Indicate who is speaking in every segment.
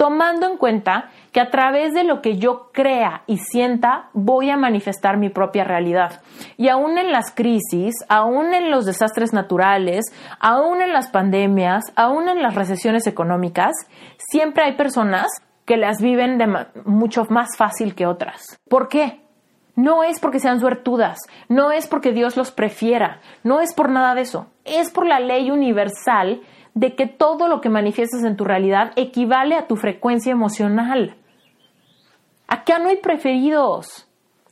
Speaker 1: tomando en cuenta que a través de lo que yo crea y sienta voy a manifestar mi propia realidad. Y aún en las crisis, aún en los desastres naturales, aún en las pandemias, aún en las recesiones económicas, siempre hay personas que las viven de mucho más fácil que otras. ¿Por qué? No es porque sean suertudas, no es porque Dios los prefiera, no es por nada de eso, es por la ley universal de que todo lo que manifiestas en tu realidad equivale a tu frecuencia emocional. Acá no hay preferidos.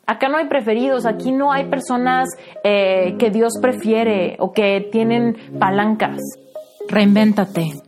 Speaker 1: Acá no hay preferidos, aquí no hay personas eh, que Dios prefiere o que tienen palancas.
Speaker 2: Reinvéntate.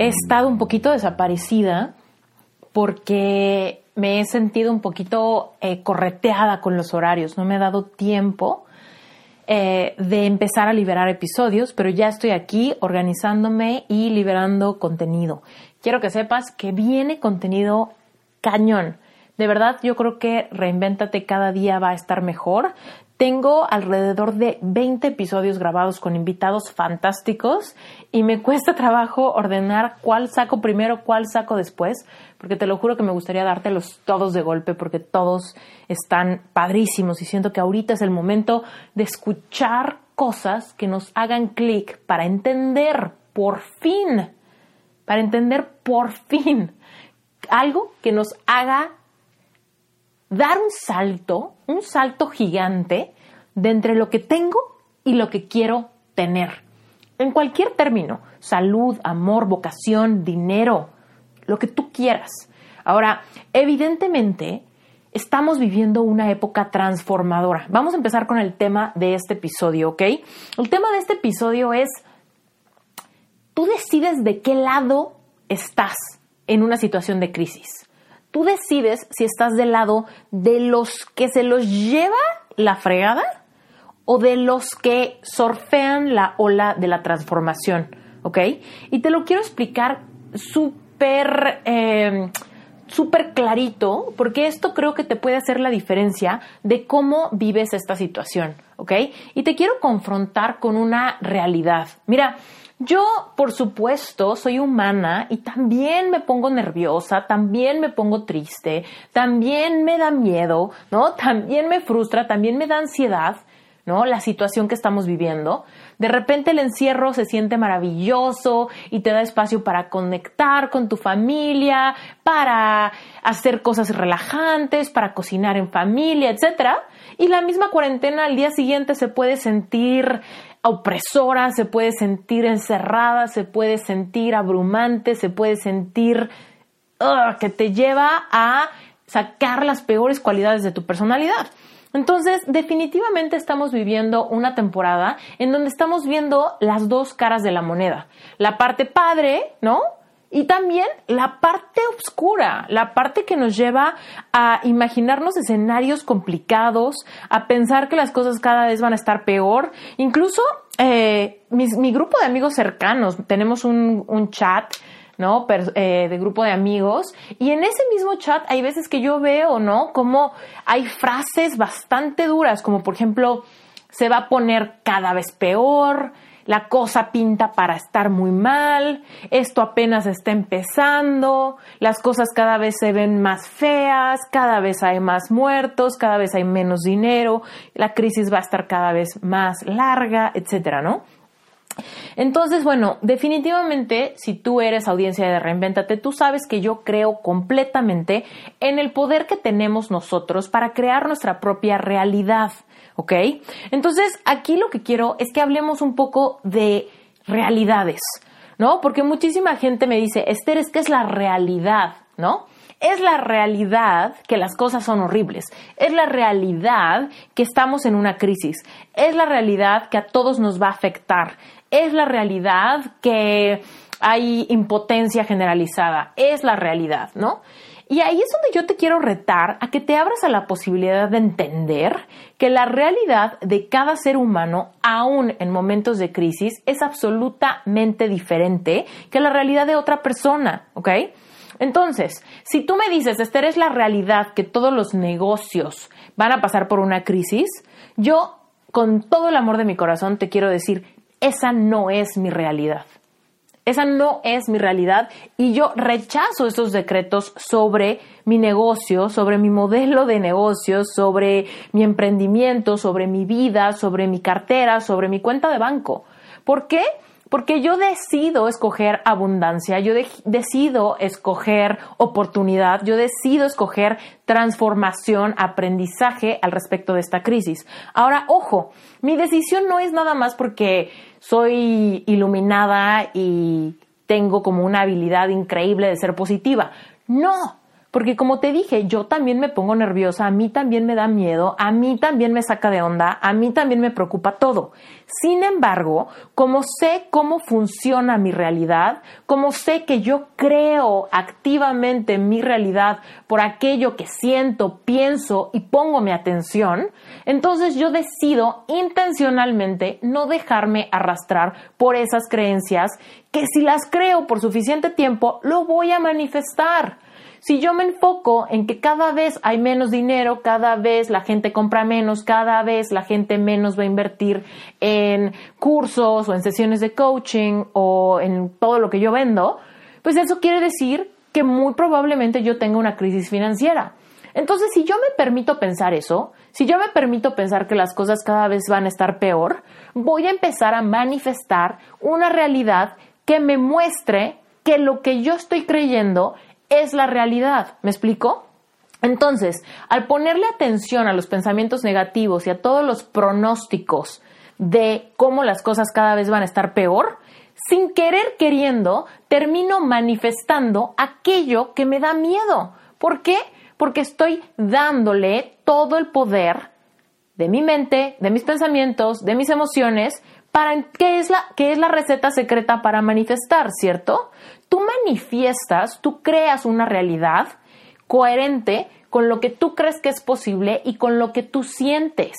Speaker 1: he estado un poquito desaparecida porque me he sentido un poquito eh, correteada con los horarios, no me ha dado tiempo eh, de empezar a liberar episodios, pero ya estoy aquí organizándome y liberando contenido. Quiero que sepas que viene contenido cañón. De verdad, yo creo que Reinvéntate cada día va a estar mejor. Tengo alrededor de 20 episodios grabados con invitados fantásticos y me cuesta trabajo ordenar cuál saco primero, cuál saco después, porque te lo juro que me gustaría dártelos todos de golpe porque todos están padrísimos y siento que ahorita es el momento de escuchar cosas que nos hagan clic para entender por fin, para entender por fin algo que nos haga dar un salto, un salto gigante de entre lo que tengo y lo que quiero tener. En cualquier término, salud, amor, vocación, dinero, lo que tú quieras. Ahora, evidentemente, estamos viviendo una época transformadora. Vamos a empezar con el tema de este episodio, ¿ok? El tema de este episodio es, tú decides de qué lado estás en una situación de crisis. Tú decides si estás del lado de los que se los lleva la fregada o de los que sorfean la ola de la transformación, ¿ok? Y te lo quiero explicar súper... Em, súper clarito, porque esto creo que te puede hacer la diferencia de cómo vives esta situación, ¿ok? Y te quiero confrontar con una realidad. Mira, yo, por supuesto, soy humana y también me pongo nerviosa, también me pongo triste, también me da miedo, ¿no? También me frustra, también me da ansiedad, ¿no? La situación que estamos viviendo. De repente el encierro se siente maravilloso y te da espacio para conectar con tu familia, para hacer cosas relajantes, para cocinar en familia, etc. Y la misma cuarentena al día siguiente se puede sentir opresora, se puede sentir encerrada, se puede sentir abrumante, se puede sentir que te lleva a sacar las peores cualidades de tu personalidad. Entonces, definitivamente estamos viviendo una temporada en donde estamos viendo las dos caras de la moneda. La parte padre, ¿no? Y también la parte oscura, la parte que nos lleva a imaginarnos escenarios complicados, a pensar que las cosas cada vez van a estar peor. Incluso eh, mi, grupo de amigos cercanos, tenemos un, chat, ¿no? Eh, de grupo de amigos. Y en ese mismo chat hay veces que yo veo, ¿no? Como hay frases bastante duras, como por ejemplo, se va a poner cada vez peor, la cosa pinta para estar muy mal, esto apenas está empezando, las cosas cada vez se ven más feas, cada vez hay más muertos, cada vez hay menos dinero, la crisis va a estar cada vez más larga, etcétera, ¿no? Entonces, bueno, definitivamente, si tú eres audiencia de Reinventate, tú sabes que yo creo completamente en el poder que tenemos nosotros para crear nuestra propia realidad. ¿Ok? Entonces, aquí lo que quiero es que hablemos un poco de realidades, ¿no? Porque muchísima gente me dice, Esther, es que es la realidad, ¿no? Es la realidad que las cosas son horribles. Es la realidad que estamos en una crisis. Es la realidad que a todos nos va a afectar. Es la realidad que hay impotencia generalizada. Es la realidad, ¿no? Y ahí es donde yo te quiero retar a que te abras a la posibilidad de entender que la realidad de cada ser humano, aún en momentos de crisis, es absolutamente diferente que la realidad de otra persona, ¿ok? Entonces, si tú me dices, Esther, es la realidad que todos los negocios van a pasar por una crisis, yo, con todo el amor de mi corazón, te quiero decir, esa no es mi realidad. Esa no es mi realidad y yo rechazo esos decretos sobre mi negocio, sobre mi modelo de negocio, sobre mi emprendimiento, sobre mi vida, sobre mi cartera, sobre mi cuenta de banco. ¿Por qué? Porque yo decido escoger abundancia, yo decido escoger oportunidad, yo decido escoger transformación, aprendizaje al respecto de esta crisis. Ahora, ojo, mi decisión no es nada más porque soy iluminada y tengo como una habilidad increíble de ser positiva. No, porque como te dije, yo también me pongo nerviosa, a mí también me da miedo, a mí también me saca de onda, a mí también me preocupa todo. Sin embargo, como sé cómo funciona mi realidad, como sé que yo creo activamente en mi realidad por aquello que siento, pienso y pongo mi atención, entonces yo decido intencionalmente no dejarme arrastrar por esas creencias que si las creo por suficiente tiempo, lo voy a manifestar. Si yo me enfoco en que cada vez hay menos dinero, cada vez la gente compra menos, cada vez la gente menos va a invertir en cursos o en sesiones de coaching o en todo lo que yo vendo, pues eso quiere decir que muy probablemente yo tenga una crisis financiera. Entonces, si yo me permito pensar eso, si yo me permito pensar que las cosas cada vez van a estar peor, voy a empezar a manifestar una realidad que me muestre que lo que yo estoy creyendo es la realidad. ¿Me explico? Entonces, al ponerle atención a los pensamientos negativos y a todos los pronósticos de cómo las cosas cada vez van a estar peor, sin querer queriendo, termino manifestando aquello que me da miedo. ¿Por qué? Porque estoy dándole todo el poder de mi mente, de mis pensamientos, de mis emociones, para qué es la qué es la receta secreta para manifestar, ¿cierto? Tú manifiestas, tú creas una realidad coherente con lo que tú crees que es posible y con lo que tú sientes.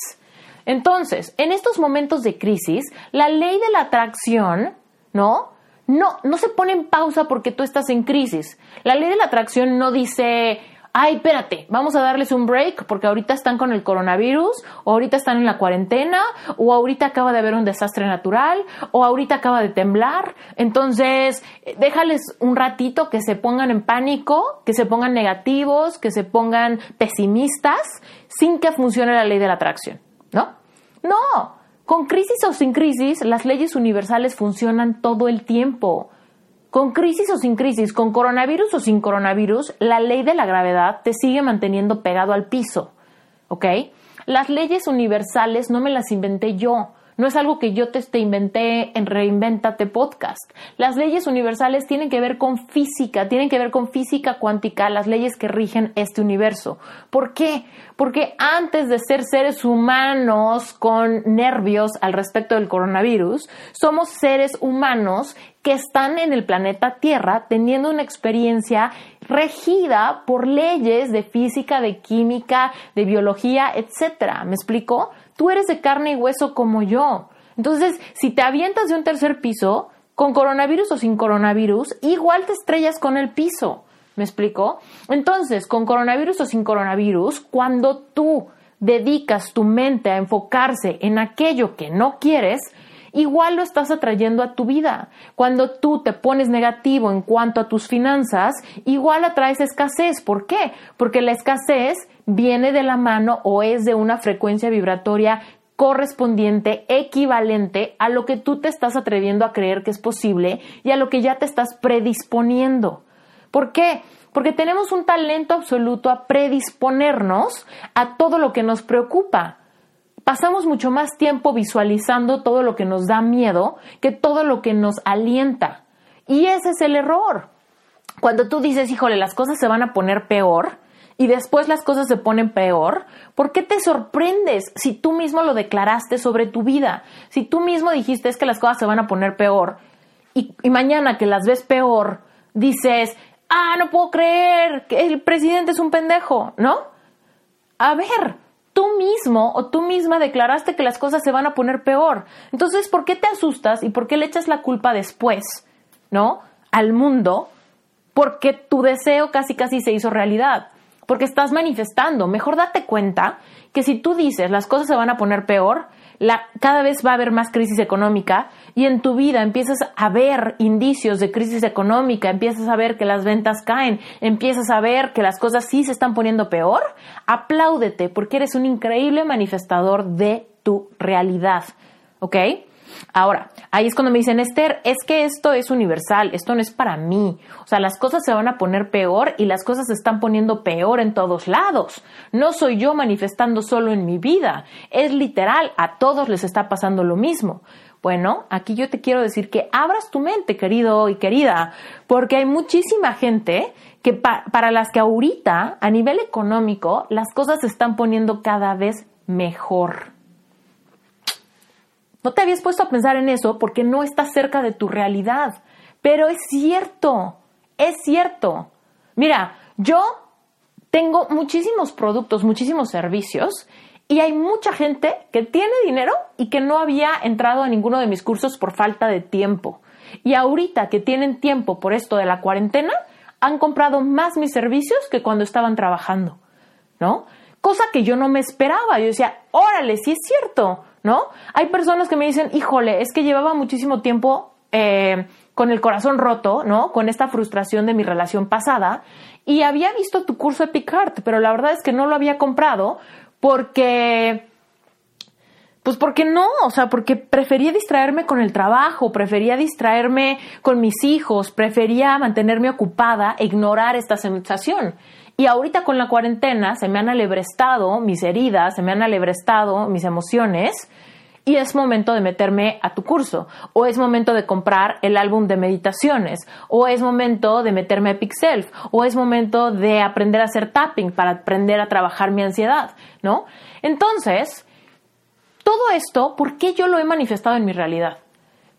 Speaker 1: Entonces, en estos momentos de crisis, la ley de la atracción, ¿no? No, no se pone en pausa porque tú estás en crisis. La ley de la atracción no dice, ay, espérate, vamos a darles un break porque ahorita están con el coronavirus, o ahorita están en la cuarentena, o ahorita acaba de haber un desastre natural, o ahorita acaba de temblar. Entonces, déjales un ratito que se pongan en pánico, que se pongan negativos, que se pongan pesimistas, sin que funcione la ley de la atracción, ¿no? No, con crisis o sin crisis, las leyes universales funcionan todo el tiempo. Con crisis o sin crisis, con coronavirus o sin coronavirus, la ley de la gravedad te sigue manteniendo pegado al piso. ¿Ok? Las leyes universales no me las inventé yo. No es algo que yo te, inventé en Reinventate Podcast. Las leyes universales tienen que ver con física, tienen que ver con física cuántica, las leyes que rigen este universo. ¿Por qué? Porque antes de ser seres humanos con nervios al respecto del coronavirus, somos seres humanos que están en el planeta Tierra teniendo una experiencia regida por leyes de física, de química, de biología, etcétera. ¿Me explico? Tú eres de carne y hueso como yo. Entonces, si te avientas de un tercer piso, con coronavirus o sin coronavirus, igual te estrellas con el piso. ¿Me explico? Entonces, con coronavirus o sin coronavirus, cuando tú dedicas tu mente a enfocarse en aquello que no quieres, igual lo estás atrayendo a tu vida. Cuando tú te pones negativo en cuanto a tus finanzas, igual atraes escasez. ¿Por qué? Porque la escasez viene de la mano o es de una frecuencia vibratoria correspondiente, equivalente a lo que tú te estás atreviendo a creer que es posible y a lo que ya te estás predisponiendo. ¿Por qué? Porque tenemos un talento absoluto a predisponernos a todo lo que nos preocupa. pasamos mucho más tiempo visualizando todo lo que nos da miedo que todo lo que nos alienta. Y ese es el error. Cuando tú dices, híjole, las cosas se van a poner peor y después las cosas se ponen peor, ¿por qué te sorprendes si tú mismo lo declaraste sobre tu vida? Si tú mismo dijiste es que las cosas se van a poner peor y, y mañana que las ves peor, dices, ah, no puedo creer que el presidente es un pendejo, ¿no? A ver, tú mismo o tú misma declaraste que las cosas se van a poner peor. Entonces, ¿por qué te asustas y por qué le echas la culpa después, ¿no? Al mundo, porque tu deseo casi casi se hizo realidad, porque estás manifestando. Mejor date cuenta que si tú dices las cosas se van a poner peor, cada vez va a haber más crisis económica y en tu vida empiezas a ver indicios de crisis económica, empiezas a ver que las ventas caen, empiezas a ver que las cosas sí se están poniendo peor, apláudete porque eres un increíble manifestador de tu realidad. ¿Ok? Ahora, ahí es cuando me dicen, Esther, es que esto es universal, esto no es para mí. O sea, las cosas se van a poner peor y las cosas se están poniendo peor en todos lados. No soy yo manifestando solo en mi vida, es literal, a todos les está pasando lo mismo. Bueno, aquí yo te quiero decir que abras tu mente, querido y querida, porque hay muchísima gente que para las que ahorita, a nivel económico, las cosas se están poniendo cada vez mejor. No te habías puesto a pensar en eso porque no estás cerca de tu realidad. Pero es cierto, es cierto. Mira, yo tengo muchísimos productos, muchísimos servicios y hay mucha gente que tiene dinero y que no había entrado a ninguno de mis cursos por falta de tiempo. Y ahorita que tienen tiempo por esto de la cuarentena, han comprado más mis servicios que cuando estaban trabajando, ¿no? Cosa que yo no me esperaba. Yo decía, órale, sí es cierto. ¿No? Hay personas que me dicen, híjole, es que llevaba muchísimo tiempo eh, con el corazón roto, ¿no? Con esta frustración de mi relación pasada y había visto tu curso de Picard, pero la verdad es que no lo había comprado porque... Pues porque no, o sea, porque prefería distraerme con el trabajo, prefería distraerme con mis hijos, prefería mantenerme ocupada e ignorar esta sensación. Y ahorita con la cuarentena se me han alebrestado mis heridas, se me han alebrestado mis emociones y es momento de meterme a tu curso, o es momento de comprar el álbum de meditaciones, o es momento de meterme a Pixelf, o es momento de aprender a hacer tapping para aprender a trabajar mi ansiedad, ¿no? Entonces, todo esto, ¿por qué yo lo he manifestado en mi realidad?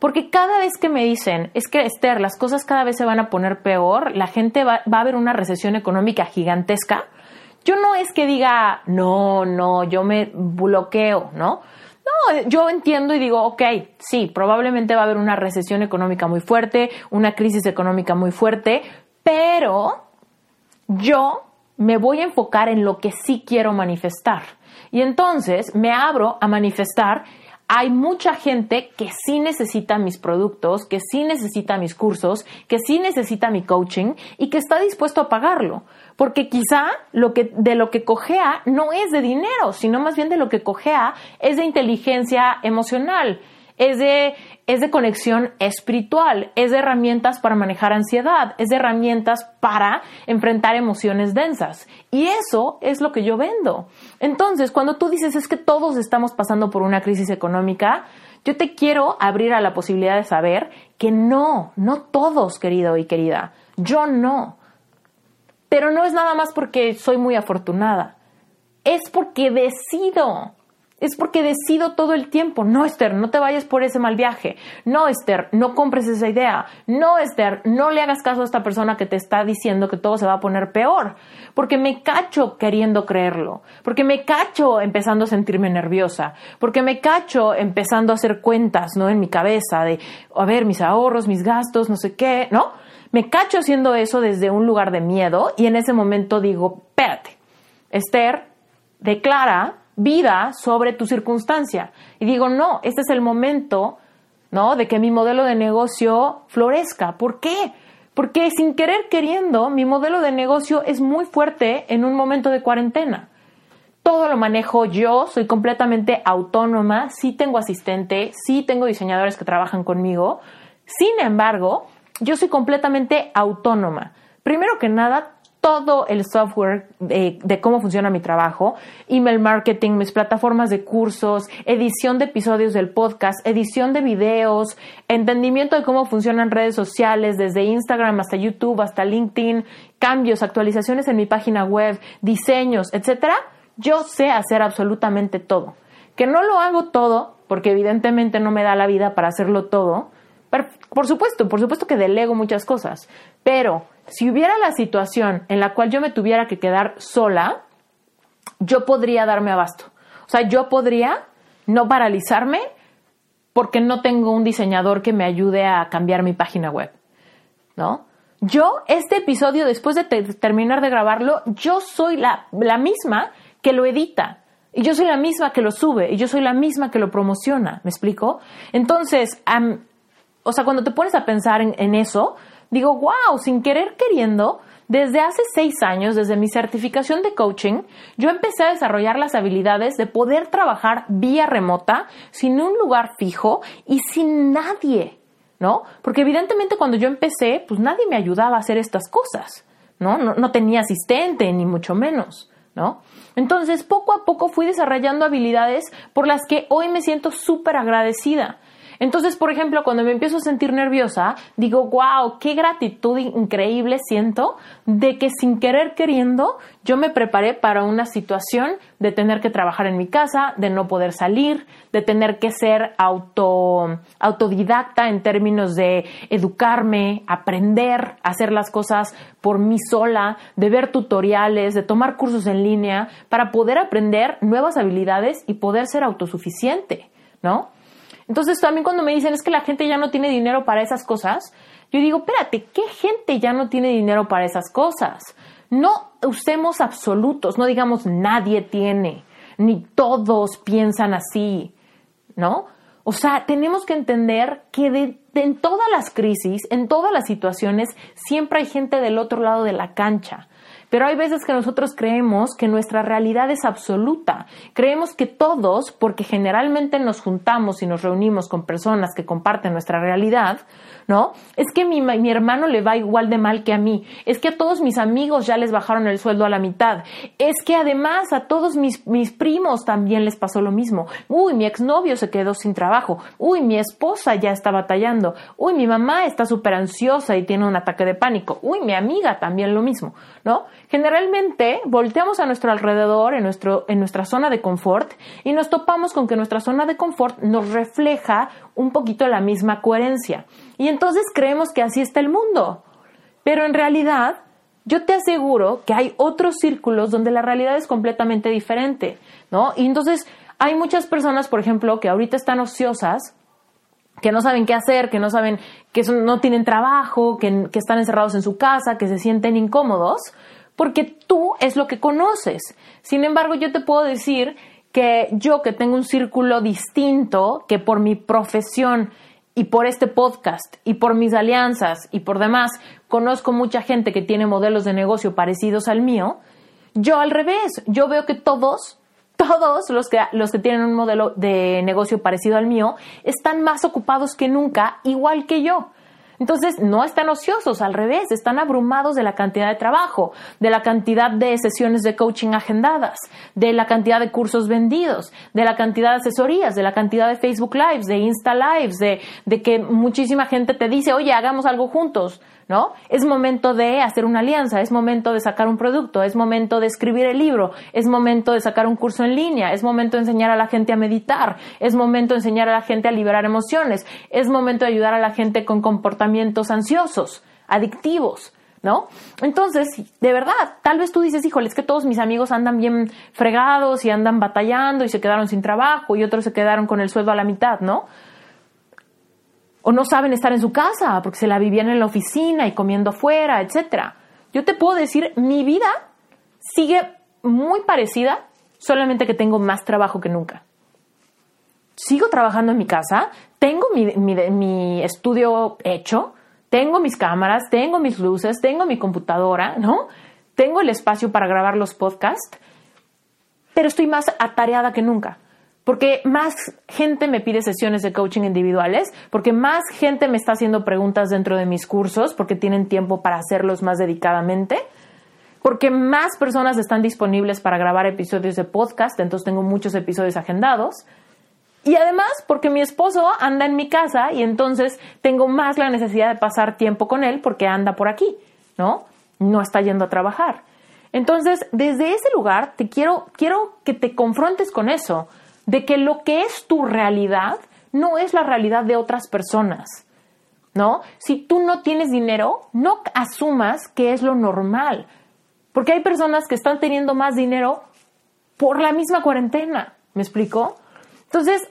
Speaker 1: Porque cada vez que me dicen, es que Esther, las cosas cada vez se van a poner peor, la gente va, a haber una recesión económica gigantesca, yo no es que diga, no, no, yo me bloqueo, ¿no? No, yo entiendo y digo, ok, sí, probablemente va a haber una recesión económica muy fuerte, una crisis económica muy fuerte, pero yo me voy a enfocar en lo que sí quiero manifestar. Y entonces me abro a manifestar hay mucha gente que sí necesita mis productos, que sí necesita mis cursos, que sí necesita mi coaching y que está dispuesto a pagarlo. Porque quizá lo que, de lo que cojea no es de dinero, sino más bien de lo que cojea es de inteligencia emocional, es de, es de conexión espiritual, es de herramientas para manejar ansiedad, es de herramientas para enfrentar emociones densas. Y eso es lo que yo vendo. Entonces, cuando tú dices es que todos estamos pasando por una crisis económica, yo te quiero abrir a la posibilidad de saber que no, no todos, querido y querida, yo no. Pero no es nada más porque soy muy afortunada, es porque decido es porque decido todo el tiempo, no Esther, no te vayas por ese mal viaje, no Esther, no compres esa idea, no Esther, no le hagas caso a esta persona que te está diciendo que todo se va a poner peor, porque me cacho queriendo creerlo, porque me cacho empezando a sentirme nerviosa, porque me cacho empezando a hacer cuentas, ¿no? En mi cabeza de, a ver, mis ahorros, mis gastos, no sé qué, ¿no? Me cacho haciendo eso desde un lugar de miedo y en ese momento digo, espérate, Esther declara vida sobre tu circunstancia. Y digo, no, este es el momento, ¿no? De que mi modelo de negocio florezca. ¿Por qué? Porque sin querer queriendo, mi modelo de negocio es muy fuerte en un momento de cuarentena. Todo lo manejo yo, soy completamente autónoma, sí tengo asistente, sí tengo diseñadores que trabajan conmigo. Sin embargo, yo soy completamente autónoma. Primero que nada, todo el software de, cómo funciona mi trabajo, email marketing, mis plataformas de cursos, edición de episodios del podcast, edición de videos, entendimiento de cómo funcionan redes sociales, desde Instagram hasta YouTube, hasta LinkedIn, cambios, actualizaciones en mi página web, diseños, etcétera. Yo sé hacer absolutamente todo. Que no lo hago todo, porque evidentemente no me da la vida para hacerlo todo. Por supuesto, por supuesto que delego muchas cosas, pero si hubiera la situación en la cual yo me tuviera que quedar sola, yo podría darme abasto. O sea, yo podría no paralizarme porque no tengo un diseñador que me ayude a cambiar mi página web, ¿no? Yo, este episodio, después de terminar de grabarlo, yo soy la, misma que lo edita. Y yo soy la misma que lo sube. Y yo soy la misma que lo promociona. ¿Me explico? Entonces, o sea, cuando te pones a pensar en eso, digo, wow, sin querer queriendo, desde hace seis años, desde mi certificación de coaching, yo empecé a desarrollar las habilidades de poder trabajar vía remota, sin un lugar fijo y sin nadie, ¿no? Porque evidentemente cuando yo empecé, pues nadie me ayudaba a hacer estas cosas, ¿no? No, no tenía asistente, ni mucho menos, ¿no? Entonces, poco a poco fui desarrollando habilidades por las que hoy me siento súper agradecida. Entonces, por ejemplo, cuando me empiezo a sentir nerviosa, digo, wow, qué gratitud increíble siento de que sin querer queriendo yo me preparé para una situación de tener que trabajar en mi casa, de no poder salir, de tener que ser auto, autodidacta en términos de educarme, aprender, hacer las cosas por mí sola, de ver tutoriales, de tomar cursos en línea, para poder aprender nuevas habilidades y poder ser autosuficiente, ¿no? Entonces también cuando me dicen es que la gente ya no tiene dinero para esas cosas, yo digo, espérate, ¿qué gente ya no tiene dinero para esas cosas? No usemos absolutos, no digamos nadie tiene, ni todos piensan así, ¿no? O sea, tenemos que entender que en todas las crisis, en todas las situaciones, siempre hay gente del otro lado de la cancha. Pero hay veces que nosotros creemos que nuestra realidad es absoluta. Creemos que todos, porque generalmente nos juntamos y nos reunimos con personas que comparten nuestra realidad, ¿no? Es que mi, hermano le va igual de mal que a mí. Es que a todos mis amigos ya les bajaron el sueldo a la mitad. Es que además a todos mis, mis primos también les pasó lo mismo. Uy, mi exnovio se quedó sin trabajo. Uy, mi esposa ya está batallando. Uy, mi mamá está súper ansiosa y tiene un ataque de pánico. Uy, mi amiga también lo mismo, ¿no? Generalmente volteamos a nuestro alrededor, en, nuestro, en nuestra zona de confort, y nos topamos con que nuestra zona de confort nos refleja un poquito la misma coherencia. Y entonces creemos que así está el mundo. Pero en realidad, yo te aseguro que hay otros círculos donde la realidad es completamente diferente, ¿no? Y entonces hay muchas personas, por ejemplo, que ahorita están ociosas, que no saben qué hacer, que no saben, que no tienen trabajo, que, que están encerrados en su casa, que se sienten incómodos, porque tú es lo que conoces. Sin embargo, yo te puedo decir que yo que tengo un círculo distinto, que por mi profesión y por este podcast y por mis alianzas y por demás conozco mucha gente que tiene modelos de negocio parecidos al mío, yo al revés, yo veo que todos, todos los que, los que tienen un modelo de negocio parecido al mío están más ocupados que nunca, igual que yo. Entonces, no están ociosos, al revés, están abrumados de la cantidad de trabajo, de la cantidad de sesiones de coaching agendadas, de la cantidad de cursos vendidos, de la cantidad de asesorías, de la cantidad de Facebook Lives, de Insta Lives, de, que muchísima gente te dice, oye, hagamos algo juntos. ¿No? Es momento de hacer una alianza, es momento de sacar un producto, es momento de escribir el libro, es momento de sacar un curso en línea, es momento de enseñar a la gente a meditar, es momento de enseñar a la gente a liberar emociones, es momento de ayudar a la gente con comportamientos ansiosos, adictivos, ¿no? Entonces, de verdad, tal vez tú dices, híjole, es que todos mis amigos andan bien fregados y andan batallando y se quedaron sin trabajo y otros se quedaron con el sueldo a la mitad, ¿no? O no saben estar en su casa porque se la vivían en la oficina y comiendo afuera, etc. Yo te puedo decir, mi vida sigue muy parecida, solamente que tengo más trabajo que nunca. Sigo trabajando en mi casa, tengo mi, mi estudio hecho, tengo mis cámaras, tengo mis luces, tengo mi computadora, ¿no? Tengo el espacio para grabar los podcasts, pero estoy más atareada que nunca porque más gente me pide sesiones de coaching individuales, porque más gente me está haciendo preguntas dentro de mis cursos, porque tienen tiempo para hacerlos más dedicadamente, porque más personas están disponibles para grabar episodios de podcast, entonces tengo muchos episodios agendados. Y además porque mi esposo anda en mi casa y entonces tengo más la necesidad de pasar tiempo con él porque anda por aquí, ¿no? No está yendo a trabajar. Entonces, desde ese lugar te quiero quiero que te confrontes con eso, de que lo que es tu realidad no es la realidad de otras personas. ¿No? Si tú no tienes dinero, no asumas que es lo normal. Porque hay personas que están teniendo más dinero por la misma cuarentena. ¿Me explico? Entonces,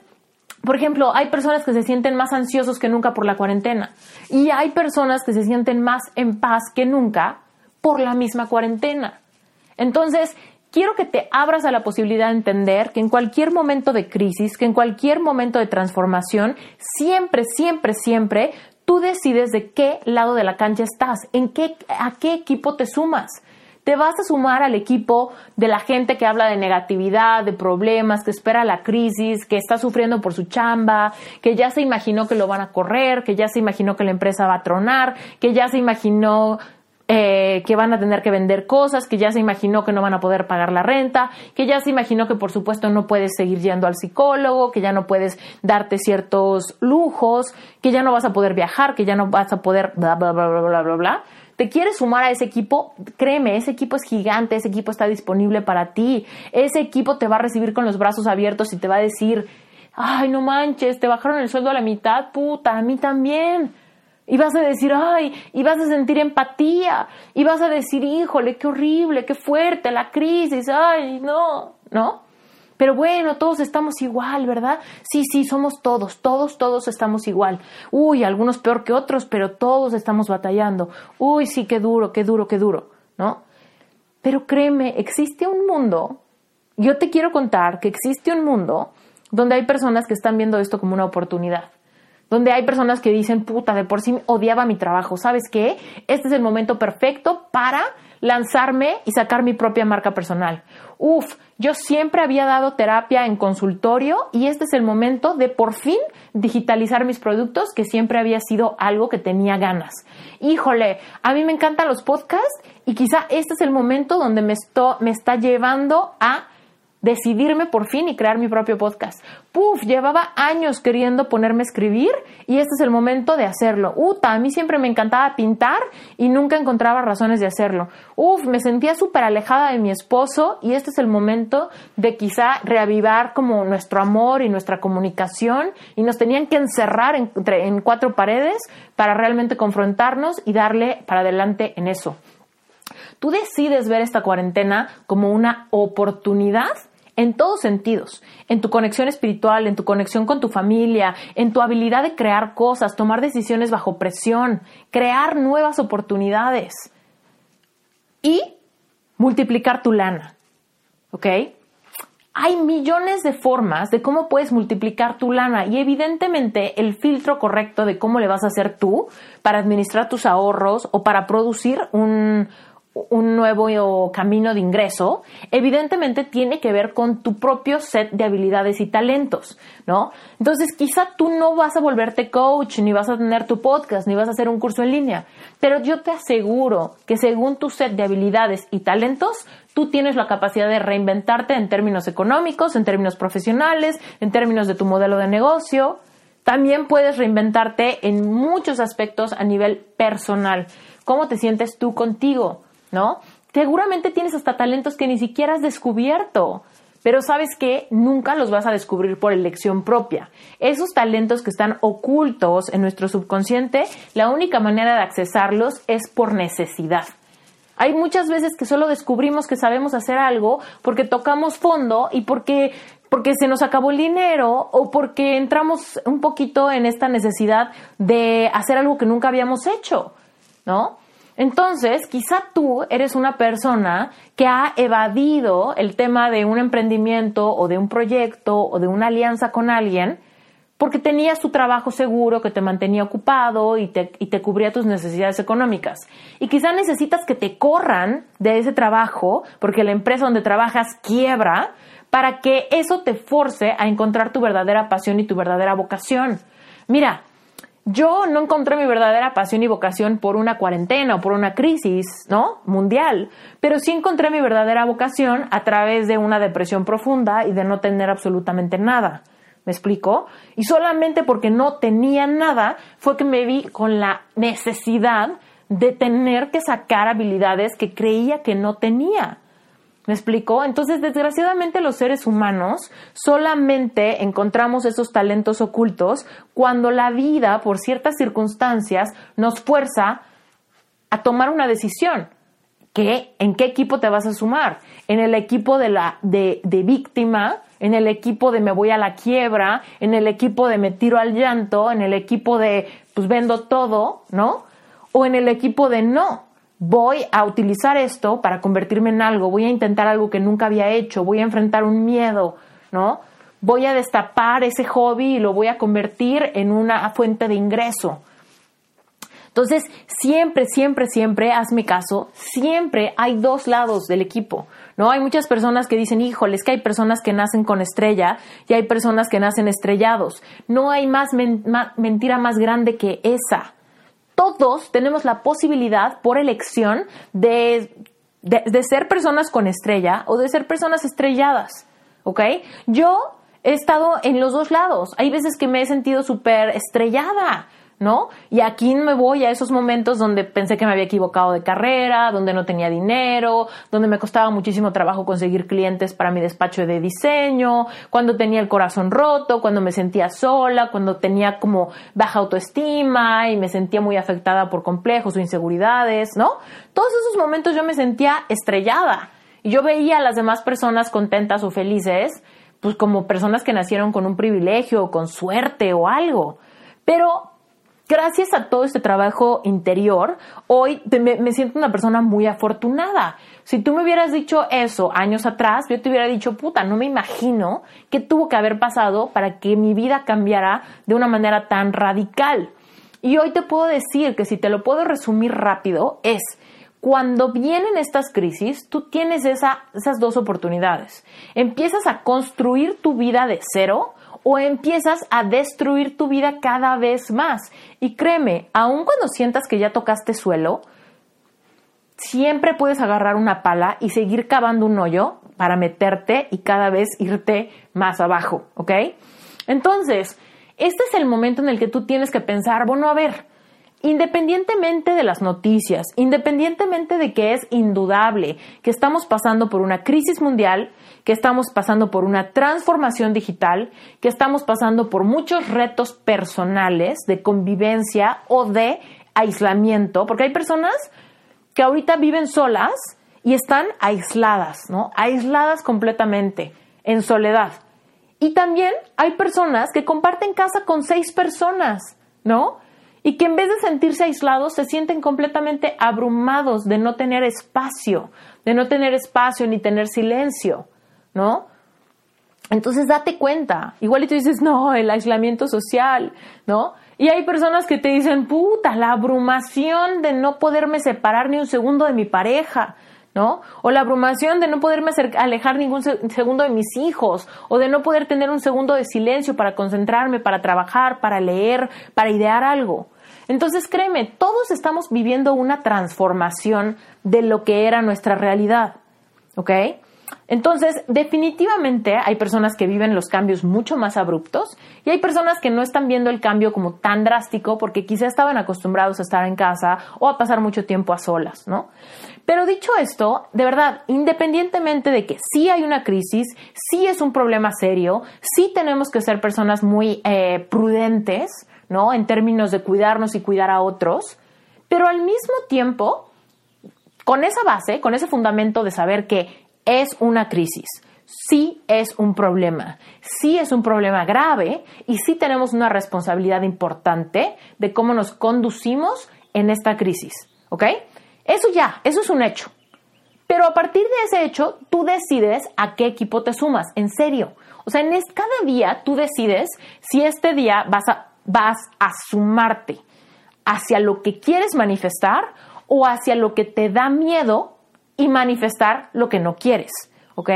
Speaker 1: por ejemplo, hay personas que se sienten más ansiosos que nunca por la cuarentena. Y hay personas que se sienten más en paz que nunca por la misma cuarentena. Entonces, quiero que te abras a la posibilidad de entender que en cualquier momento de crisis, que en cualquier momento de transformación, siempre, siempre, siempre, tú decides de qué lado de la cancha estás, en qué, a qué equipo te sumas. Te vas a sumar al equipo de la gente que habla de negatividad, de problemas, que espera la crisis, que está sufriendo por su chamba, que ya se imaginó que lo van a correr, que ya se imaginó que la empresa va a tronar, que ya se imaginó eh, que van a tener que vender cosas, que ya se imaginó que no van a poder pagar la renta, que ya se imaginó que por supuesto no puedes seguir yendo al psicólogo, que ya no puedes darte ciertos lujos, que ya no vas a poder viajar, que ya no vas a poder bla, bla, bla, bla, bla, bla, bla te quieres sumar a ese equipo, créeme, ese equipo es gigante, ese equipo está disponible para ti, ese equipo te va a recibir con los brazos abiertos y te va a decir, ay, no manches, te bajaron el sueldo a la mitad, puta, a mí también. Y vas a decir, ay, y vas a sentir empatía, y vas a decir, híjole, qué horrible, qué fuerte la crisis, ay, no, ¿no? Pero bueno, todos estamos igual, ¿verdad? Sí, sí, somos todos, todos, todos estamos igual. Uy, algunos peor que otros, pero todos estamos batallando. Uy, sí, qué duro, qué duro, qué duro, ¿no? Pero créeme, existe un mundo, yo te quiero contar que existe un mundo donde hay personas que están viendo esto como una oportunidad donde hay personas que dicen, puta, de por sí odiaba mi trabajo, ¿sabes qué? Este es el momento perfecto para lanzarme y sacar mi propia marca personal. Uf, yo siempre había dado terapia en consultorio y este es el momento de por fin digitalizar mis productos, que siempre había sido algo que tenía ganas. Híjole, a mí me encantan los podcasts y quizá este es el momento donde me, me está llevando a decidirme por fin y crear mi propio podcast. Puf, llevaba años queriendo ponerme a escribir y este es el momento de hacerlo. Uta, a mí siempre me encantaba pintar y nunca encontraba razones de hacerlo. Uf, me sentía súper alejada de mi esposo y este es el momento de quizá reavivar como nuestro amor y nuestra comunicación y nos tenían que encerrar en, en cuatro paredes para realmente confrontarnos y darle para adelante en eso. Tú decides ver esta cuarentena como una oportunidad en todos sentidos, en tu conexión espiritual, en tu conexión con tu familia, en tu habilidad de crear cosas, tomar decisiones bajo presión, crear nuevas oportunidades y multiplicar tu lana. ¿Ok? Hay millones de formas de cómo puedes multiplicar tu lana y evidentemente el filtro correcto de cómo le vas a hacer tú para administrar tus ahorros o para producir un, un nuevo camino de ingreso, evidentemente tiene que ver con tu propio set de habilidades y talentos, ¿no? Entonces, quizá tú no vas a volverte coach, ni vas a tener tu podcast, ni vas a hacer un curso en línea, pero yo te aseguro que según tu set de habilidades y talentos, tú tienes la capacidad de reinventarte en términos económicos, en términos profesionales, en términos de tu modelo de negocio. También puedes reinventarte en muchos aspectos a nivel personal. ¿Cómo te sientes tú contigo? ¿No? Seguramente tienes hasta talentos que ni siquiera has descubierto, pero sabes que nunca los vas a descubrir por elección propia. Esos talentos que están ocultos en nuestro subconsciente, la única manera de accesarlos es por necesidad. Hay muchas veces que solo descubrimos que sabemos hacer algo porque tocamos fondo y porque porque se nos acabó el dinero o porque entramos un poquito en esta necesidad de hacer algo que nunca habíamos hecho, ¿no? Entonces, quizá tú eres una persona que ha evadido el tema de un emprendimiento o de un proyecto o de una alianza con alguien porque tenías tu trabajo seguro que te mantenía ocupado y te, y te cubría tus necesidades económicas. Y quizá necesitas que te corran de ese trabajo porque la empresa donde trabajas quiebra para que eso te force a encontrar tu verdadera pasión y tu verdadera vocación. Mira, yo no encontré mi verdadera pasión y vocación por una cuarentena o por una crisis, ¿no? Mundial, pero sí encontré mi verdadera vocación a través de una depresión profunda y de no tener absolutamente nada. ¿Me explico? Y solamente porque no tenía nada fue que me vi con la necesidad de tener que sacar habilidades que creía que no tenía. ¿Me explico? Entonces, desgraciadamente los seres humanos solamente encontramos esos talentos ocultos cuando la vida, por ciertas circunstancias, nos fuerza a tomar una decisión. ¿Qué? ¿En qué equipo te vas a sumar? ¿En el equipo de, la, de, de víctima? ¿En el equipo de me voy a la quiebra? ¿En el equipo de me tiro al llanto? ¿En el equipo de pues vendo todo? ¿No? ¿O en el equipo de no? Voy a utilizar esto para convertirme en algo, voy a intentar algo que nunca había hecho, voy a enfrentar un miedo, ¿no? Voy a destapar ese hobby y lo voy a convertir en una fuente de ingreso. Entonces, siempre, siempre, siempre, hazme caso, siempre hay dos lados del equipo, ¿no? Hay muchas personas que dicen, híjole, es que hay personas que nacen con estrella y hay personas que nacen estrellados. No hay más mentira más grande que esa todos tenemos la posibilidad por elección de, de, ser personas con estrella o de ser personas estrelladas, ¿ok? Yo he estado en los dos lados. Hay veces que me he sentido súper estrellada, ¿no? Y aquí me voy a esos momentos donde pensé que me había equivocado de carrera, donde no tenía dinero, donde me costaba muchísimo trabajo conseguir clientes para mi despacho de diseño, cuando tenía el corazón roto, cuando me sentía sola, cuando tenía como baja autoestima y me sentía muy afectada por complejos o inseguridades, ¿no? Todos esos momentos yo me sentía estrellada y yo veía a las demás personas contentas o felices, pues como personas que nacieron con un privilegio o con suerte o algo. Pero gracias a todo este trabajo interior, hoy me, siento una persona muy afortunada. Si tú me hubieras dicho eso años atrás, yo te hubiera dicho, puta, no me imagino qué tuvo que haber pasado para que mi vida cambiara de una manera tan radical. Y hoy te puedo decir que si te lo puedo resumir rápido, es cuando vienen estas crisis, tú tienes esas dos oportunidades. Empiezas a construir tu vida de cero o empiezas a destruir tu vida cada vez más. Y créeme, aun cuando sientas que ya tocaste suelo, siempre puedes agarrar una pala y seguir cavando un hoyo para meterte y cada vez irte más abajo, ¿ok? Entonces, este es el momento en el que tú tienes que pensar, bueno, a ver, Independientemente de las noticias, independientemente de que es indudable que estamos pasando por una crisis mundial, que estamos pasando por una transformación digital, que estamos pasando por muchos retos personales de convivencia o de aislamiento, porque hay personas que ahorita viven solas y están aisladas, ¿no? Aisladas completamente, en soledad. Y también hay personas que comparten casa con seis personas, ¿no? y que en vez de sentirse aislados se sienten completamente abrumados de no tener espacio, de no tener espacio ni tener silencio, ¿no? Entonces date cuenta, igual y tú dices, no, el aislamiento social, ¿no? Y hay personas que te dicen, puta, la abrumación de no poderme separar ni un segundo de mi pareja, ¿no? O la abrumación de no poderme alejar ningún segundo de mis hijos, o de no poder tener un segundo de silencio para concentrarme, para trabajar, para leer, para idear algo. Entonces, créeme, todos estamos viviendo una transformación de lo que era nuestra realidad, ¿ok? Entonces, definitivamente hay personas que viven los cambios mucho más abruptos y hay personas que no están viendo el cambio como tan drástico porque quizá estaban acostumbrados a estar en casa o a pasar mucho tiempo a solas, ¿no? Pero dicho esto, de verdad, independientemente de que sí hay una crisis, sí es un problema serio, sí tenemos que ser personas muy eh, prudentes, ¿no? En términos de cuidarnos y cuidar a otros, pero al mismo tiempo, con esa base, con ese fundamento de saber que es una crisis, sí es un problema, sí es un problema grave y sí tenemos una responsabilidad importante de cómo nos conducimos en esta crisis, ¿ok? Eso ya, eso es un hecho. Pero a partir de ese hecho, tú decides a qué equipo te sumas, en serio. O sea, en cada día tú decides si este día vas a, vas a sumarte hacia lo que quieres manifestar o hacia lo que te da miedo y manifestar lo que no quieres, ¿ok?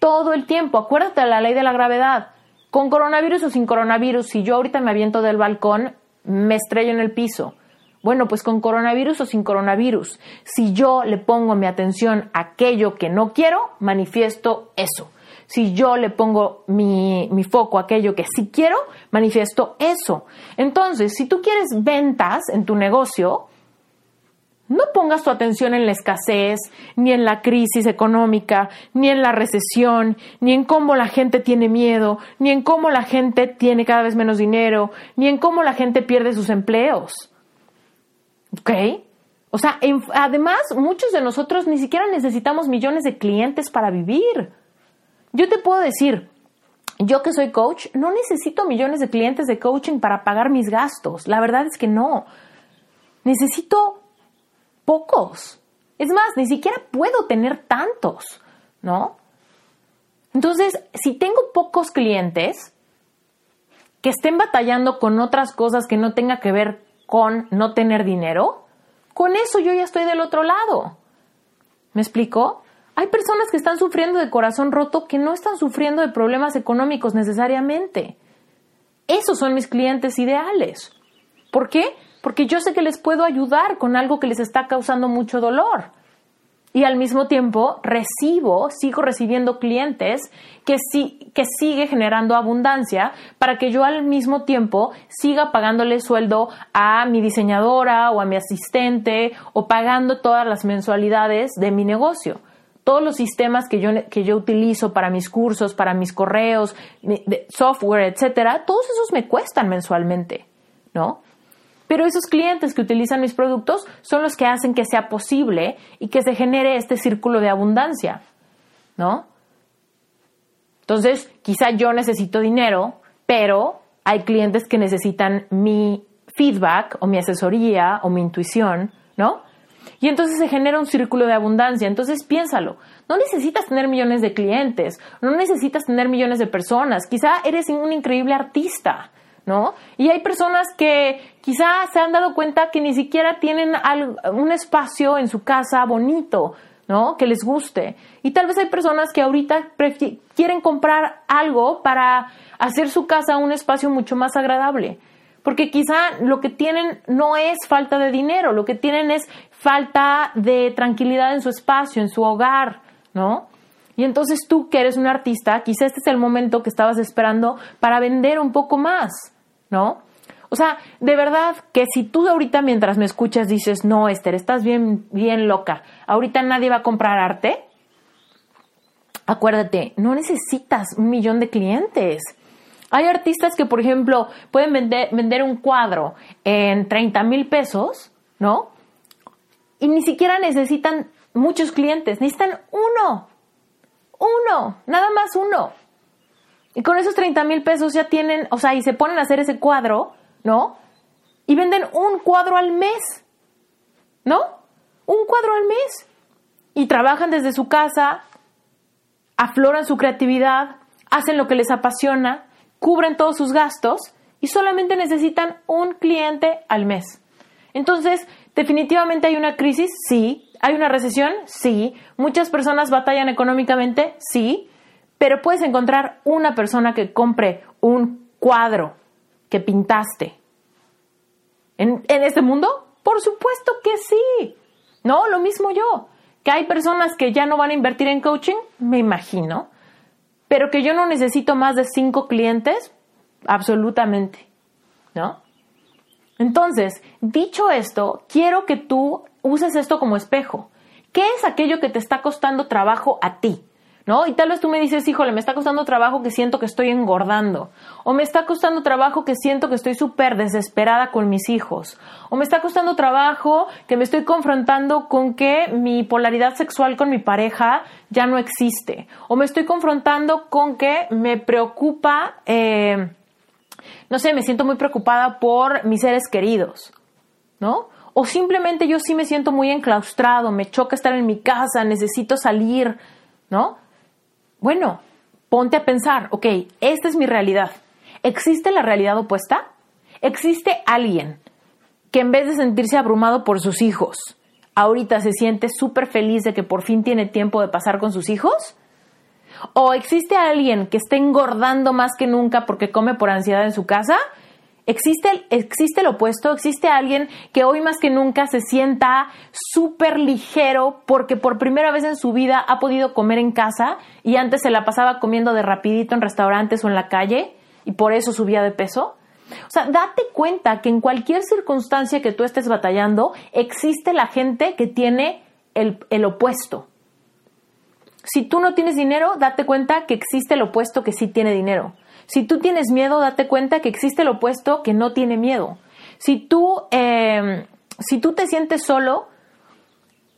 Speaker 1: Todo el tiempo, acuérdate de la ley de la gravedad. Con coronavirus o sin coronavirus, si yo ahorita me aviento del balcón, me estrello en el piso. Bueno, pues con coronavirus o sin coronavirus, si yo le pongo mi atención a aquello que no quiero, manifiesto eso. Si yo le pongo mi, mi, foco a aquello que sí quiero, manifiesto eso. Entonces, si tú quieres ventas en tu negocio, no pongas tu atención en la escasez, ni en la crisis económica, ni en la recesión, ni en cómo la gente tiene miedo, ni en cómo la gente tiene cada vez menos dinero, ni en cómo la gente pierde sus empleos. ¿Ok? O sea, además, muchos de nosotros ni siquiera necesitamos millones de clientes para vivir. Yo te puedo decir, yo que soy coach, no necesito millones de clientes de coaching para pagar mis gastos. La verdad es que no. Necesito pocos. Es más, ni siquiera puedo tener tantos, ¿no? Entonces, si tengo pocos clientes que estén batallando con otras cosas que no tenga que ver con no tener dinero, con eso yo ya estoy del otro lado. ¿Me explico? Hay personas que están sufriendo de corazón roto que no están sufriendo de problemas económicos necesariamente. Esos son mis clientes ideales. ¿Por qué? Porque yo sé que les puedo ayudar con algo que les está causando mucho dolor. Y al mismo tiempo recibo, sigo recibiendo clientes que, sí, que sigue generando abundancia para que yo al mismo tiempo siga pagándole sueldo a mi diseñadora o a mi asistente o pagando todas las mensualidades de mi negocio todos los sistemas que yo, que yo utilizo para mis cursos, para mis correos, software, etcétera, todos esos me cuestan mensualmente, ¿no? Pero esos clientes que utilizan mis productos son los que hacen que sea posible y que se genere este círculo de abundancia, ¿no? Entonces, quizá yo necesito dinero, pero hay clientes que necesitan mi feedback o mi asesoría o mi intuición, ¿no? Y entonces se genera un círculo de abundancia. Entonces piénsalo, no necesitas tener millones de clientes, no necesitas tener millones de personas, quizá eres un increíble artista, ¿no? Y hay personas que quizás se han dado cuenta que ni siquiera tienen un espacio en su casa bonito, ¿no? Que les guste. Y tal vez hay personas que ahorita quieren comprar algo para hacer su casa un espacio mucho más agradable. Porque quizá lo que tienen no es falta de dinero, lo que tienen es falta de tranquilidad en su espacio, en su hogar, ¿no? Y entonces tú que eres un artista, quizá este es el momento que estabas esperando para vender un poco más. ¿No? O sea, de verdad que si tú ahorita mientras me escuchas dices, no, Esther, estás bien, bien loca, ahorita nadie va a comprar arte, acuérdate, no necesitas un millón de clientes. Hay artistas que, por ejemplo, pueden vender, vender un cuadro en 30 mil pesos, ¿no? Y ni siquiera necesitan muchos clientes, necesitan uno, uno, nada más uno. Y con esos 30 mil pesos ya tienen, o sea, y se ponen a hacer ese cuadro, ¿no? Y venden un cuadro al mes, ¿no? Un cuadro al mes. Y trabajan desde su casa, afloran su creatividad, hacen lo que les apasiona, cubren todos sus gastos y solamente necesitan un cliente al mes. Entonces, definitivamente hay una crisis, sí. Hay una recesión, sí. Muchas personas batallan económicamente, sí pero puedes encontrar una persona que compre un cuadro que pintaste. ¿En, en este mundo? Por supuesto que sí. No, lo mismo yo. Que hay personas que ya no van a invertir en coaching, me imagino. Pero que yo no necesito más de cinco clientes, absolutamente. ¿No? Entonces, dicho esto, quiero que tú uses esto como espejo. ¿Qué es aquello que te está costando trabajo a ti? ¿No? Y tal vez tú me dices, híjole, me está costando trabajo que siento que estoy engordando, o me está costando trabajo que siento que estoy súper desesperada con mis hijos, o me está costando trabajo que me estoy confrontando con que mi polaridad sexual con mi pareja ya no existe, o me estoy confrontando con que me preocupa, eh, no sé, me siento muy preocupada por mis seres queridos, ¿no? O simplemente yo sí me siento muy enclaustrado, me choca estar en mi casa, necesito salir, ¿no? Bueno, ponte a pensar, ok, esta es mi realidad. ¿Existe la realidad opuesta? ¿Existe alguien que en vez de sentirse abrumado por sus hijos, ahorita se siente súper feliz de que por fin tiene tiempo de pasar con sus hijos? ¿O existe alguien que esté engordando más que nunca porque come por ansiedad en su casa? Existe, existe el opuesto, existe alguien que hoy más que nunca se sienta súper ligero porque por primera vez en su vida ha podido comer en casa y antes se la pasaba comiendo de rapidito en restaurantes o en la calle y por eso subía de peso. O sea, date cuenta que en cualquier circunstancia que tú estés batallando, existe la gente que tiene el, el opuesto. Si tú no tienes dinero, date cuenta que existe el opuesto que sí tiene dinero. Si tú tienes miedo, date cuenta que existe el opuesto que no tiene miedo. Si tú, em, si tú te sientes solo,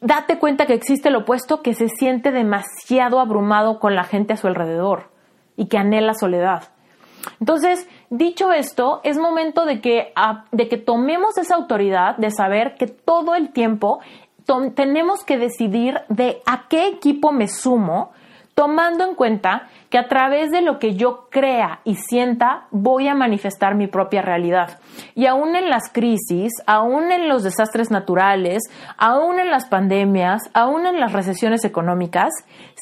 Speaker 1: date cuenta que existe el opuesto que se siente demasiado abrumado con la gente a su alrededor y que anhela soledad. Entonces, dicho esto, es momento de que, de que tomemos esa autoridad de saber que todo el tiempo tenemos que decidir de a qué equipo me sumo, tomando en cuenta que a través de lo que yo crea y sienta voy a manifestar mi propia realidad. Y aún en las crisis, aún en los desastres naturales, aún en las pandemias, aún en las recesiones económicas,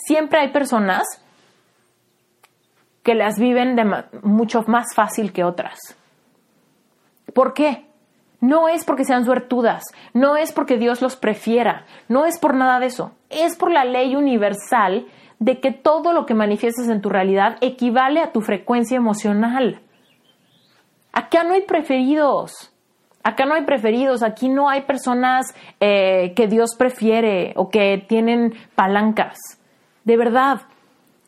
Speaker 1: siempre hay personas que las viven mucho más fácil que otras. ¿Por qué? No es porque sean suertudas, no es porque Dios los prefiera, no es por nada de eso, es por la ley universal de que todo lo que manifiestas en tu realidad equivale a tu frecuencia emocional. Acá no hay preferidos, acá no hay preferidos, aquí no hay personas eh, que Dios prefiere o que tienen palancas. De verdad,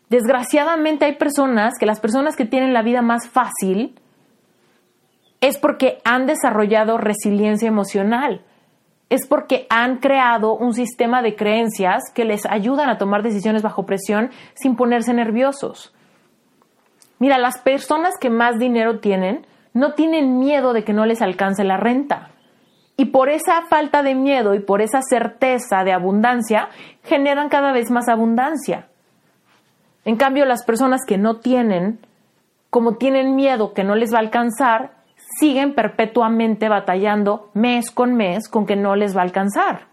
Speaker 1: desgraciadamente hay personas que las personas que tienen la vida más fácil es porque han desarrollado resiliencia emocional es porque han creado un sistema de creencias que les ayudan a tomar decisiones bajo presión sin ponerse nerviosos. Mira, las personas que más dinero tienen no tienen miedo de que no les alcance la renta. Y por esa falta de miedo y por esa certeza de abundancia, generan cada vez más abundancia. En cambio, las personas que no tienen, como tienen miedo que no les va a alcanzar, siguen perpetuamente batallando mes con mes con que no les va a alcanzar.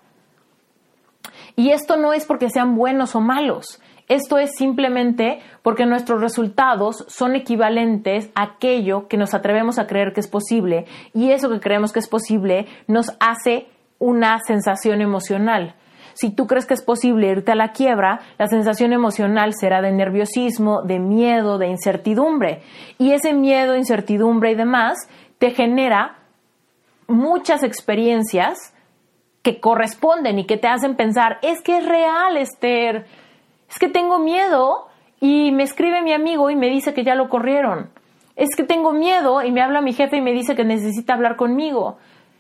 Speaker 1: Y esto no es porque sean buenos o malos, esto es simplemente porque nuestros resultados son equivalentes a aquello que nos atrevemos a creer que es posible y eso que creemos que es posible nos hace una sensación emocional. Si tú crees que es posible irte a la quiebra, la sensación emocional será de nerviosismo, de miedo, de incertidumbre. Y ese miedo, incertidumbre y demás te genera muchas experiencias que corresponden y que te hacen pensar, es que es real, Esther, es que tengo miedo y me escribe mi amigo y me dice que ya lo corrieron. Es que tengo miedo y me habla mi jefe y me dice que necesita hablar conmigo.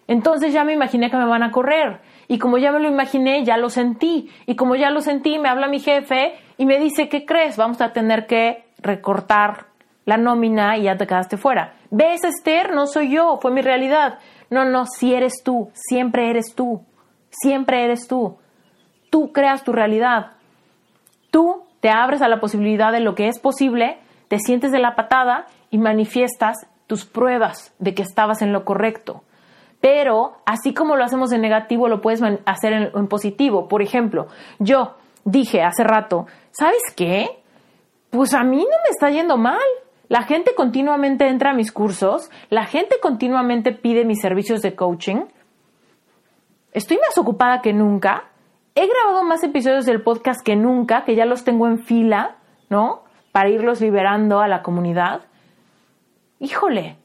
Speaker 1: Entonces ya me imaginé que me van a correr. Y como ya me lo imaginé, ya lo sentí. Y como ya lo sentí, me habla mi jefe y me dice, ¿qué crees? Vamos a tener que recortar la nómina y ya te quedaste fuera. ¿Ves, Esther? No soy yo, fue mi realidad. No, no, si eres tú, siempre eres tú, siempre eres tú. Tú creas tu realidad. Tú te abres a la posibilidad de lo que es posible, te sientes de la patada y manifiestas tus pruebas de que estabas en lo correcto. Pero así como lo hacemos en negativo, lo puedes hacer en, en positivo. Por ejemplo, yo dije hace rato, ¿sabes qué? Pues a mí no me está yendo mal la gente continuamente entra a mis cursos, la gente continuamente pide mis servicios de coaching. Estoy más ocupada que nunca. He grabado más episodios del podcast que nunca, que ya los tengo en fila, ¿no? Para irlos liberando a la comunidad. Híjole,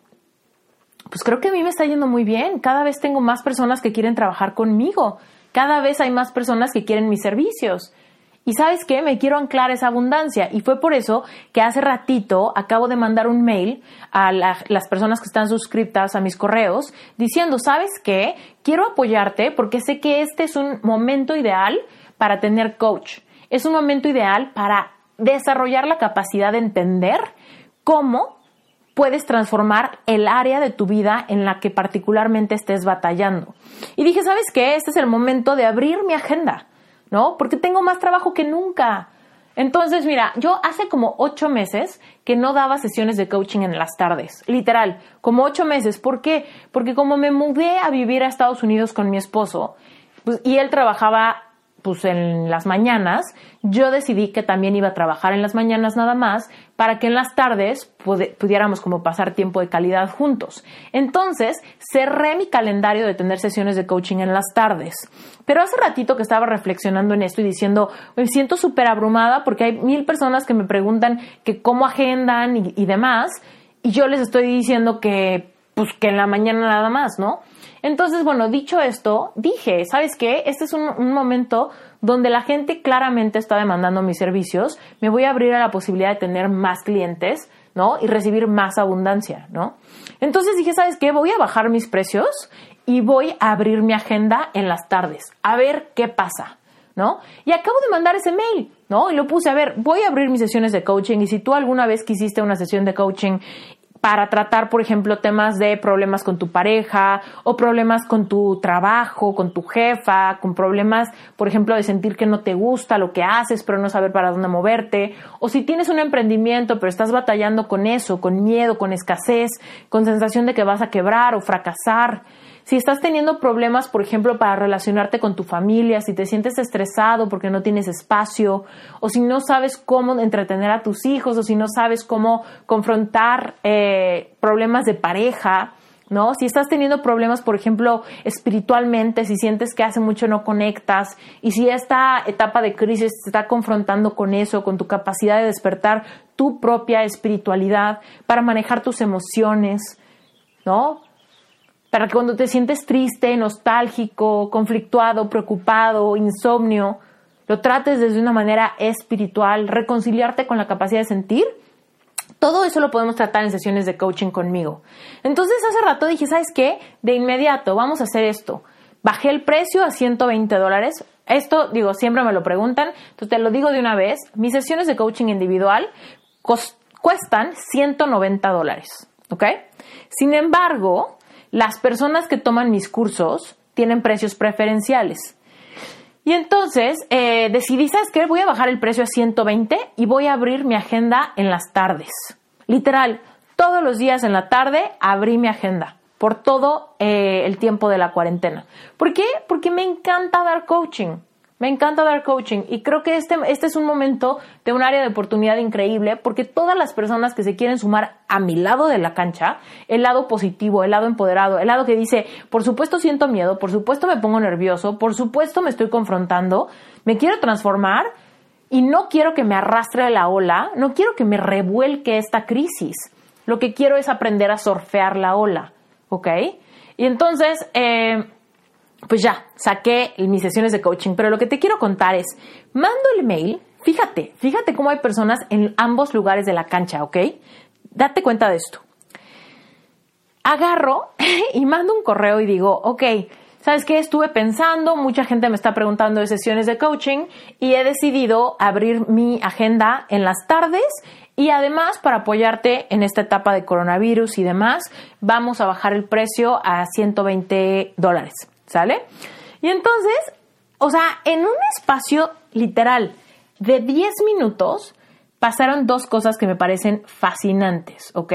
Speaker 1: pues creo que a mí me está yendo muy bien. Cada vez tengo más personas que quieren trabajar conmigo. Cada vez hay más personas que quieren mis servicios. Y sabes qué, me quiero anclar esa abundancia. Y fue por eso que hace ratito acabo de mandar un mail a las personas que están suscritas a mis correos diciendo, ¿sabes qué? Quiero apoyarte porque sé que este es un momento ideal para tener coach. Es un momento ideal para desarrollar la capacidad de entender cómo puedes transformar el área de tu vida en la que particularmente estés batallando. Y dije, ¿sabes qué? Este es el momento de abrir mi agenda ¿no? Porque tengo más trabajo que nunca. Entonces, mira, yo hace como ocho meses que no daba sesiones de coaching en las tardes, literal, como ocho meses. ¿Por qué? Porque como me mudé a vivir a Estados Unidos con mi esposo, pues, y él trabajaba pues en las mañanas, yo decidí que también iba a trabajar en las mañanas nada más para que en las tardes pudiéramos como pasar tiempo de calidad juntos. Entonces, cerré mi calendario de tener sesiones de coaching en las tardes. Pero hace ratito que estaba reflexionando en esto y diciendo, me siento súper abrumada porque hay mil personas que me preguntan que cómo agendan y, y demás, y yo les estoy diciendo que pues que en la mañana nada más, ¿no? Entonces, bueno, dicho esto, dije, ¿sabes qué? Este es un, momento donde la gente claramente está demandando mis servicios, me voy a abrir a la posibilidad de tener más clientes, ¿no? Y recibir más abundancia, ¿no? Entonces dije, ¿sabes qué? Voy a bajar mis precios y voy a abrir mi agenda en las tardes, a ver qué pasa, ¿no? Y acabo de mandar ese mail, ¿no? Y lo puse, a ver, voy a abrir mis sesiones de coaching y si tú alguna vez quisiste una sesión de coaching para tratar, por ejemplo, temas de problemas con tu pareja o problemas con tu trabajo, con tu jefa, con problemas, por ejemplo, de sentir que no te gusta lo que haces, pero no saber para dónde moverte, o si tienes un emprendimiento, pero estás batallando con eso, con miedo, con escasez, con sensación de que vas a quebrar o fracasar. Si estás teniendo problemas, por ejemplo, para relacionarte con tu familia, si te sientes estresado porque no tienes espacio, o si no sabes cómo entretener a tus hijos, o si no sabes cómo confrontar eh, problemas de pareja, ¿no? Si estás teniendo problemas, por ejemplo, espiritualmente, si sientes que hace mucho no conectas, y si esta etapa de crisis te está confrontando con eso, con tu capacidad de despertar tu propia espiritualidad para manejar tus emociones, ¿no? Para que cuando te sientes triste, nostálgico, conflictuado, preocupado, insomnio, lo trates desde una manera espiritual, reconciliarte con la capacidad de sentir. Todo eso lo podemos tratar en sesiones de coaching conmigo. Entonces hace rato dije, ¿sabes qué? De inmediato, vamos a hacer esto. Bajé el precio a 120 dólares. Esto, digo, siempre me lo preguntan, entonces te lo digo de una vez. Mis sesiones de coaching individual cuestan 190 dólares, ¿ok? Sin embargo, las personas que toman mis cursos tienen precios preferenciales. Y entonces eh, decidí, ¿sabes qué? Voy a bajar el precio a 120 y voy a abrir mi agenda en las tardes. Literal, todos los días en la tarde abrí mi agenda por todo eh, el tiempo de la cuarentena. ¿Por qué? Porque me encanta dar coaching. Me encanta dar coaching y creo que este, este es un momento de un área de oportunidad increíble porque todas las personas que se quieren sumar a mi lado de la cancha, el lado positivo, el lado empoderado, el lado que dice, por supuesto siento miedo, por supuesto me pongo nervioso, por supuesto me estoy confrontando, me quiero transformar y no quiero que me arrastre la ola, no quiero que me revuelque esta crisis. Lo que quiero es aprender a surfear la ola, ¿ok? Y entonces, eh, pues ya, saqué mis sesiones de coaching, pero lo que te quiero contar es, mando el mail, fíjate, fíjate cómo hay personas en ambos lugares de la cancha, ¿ok? Date cuenta de esto. Agarro y mando un correo y digo, ok, ¿sabes qué? Estuve pensando, mucha gente me está preguntando de sesiones de coaching y he decidido abrir mi agenda en las tardes y además para apoyarte en esta etapa de coronavirus y demás, vamos a bajar el precio a 120 dólares. ¿Sale? Y entonces, o sea, en un espacio literal de 10 minutos pasaron dos cosas que me parecen fascinantes, ¿ok?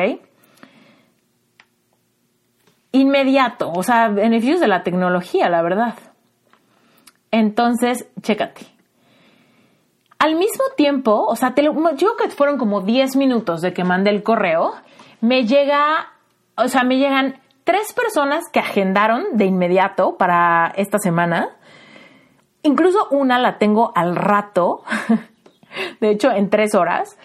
Speaker 1: Inmediato, o sea, beneficios de la tecnología, la verdad. Entonces, chécate. Al mismo tiempo, o sea, te yo creo que fueron como 10 minutos de que mandé el correo, me llega, o sea, me llegan tres personas que agendaron de inmediato para esta semana. Incluso una la tengo al rato, de hecho en tres horas.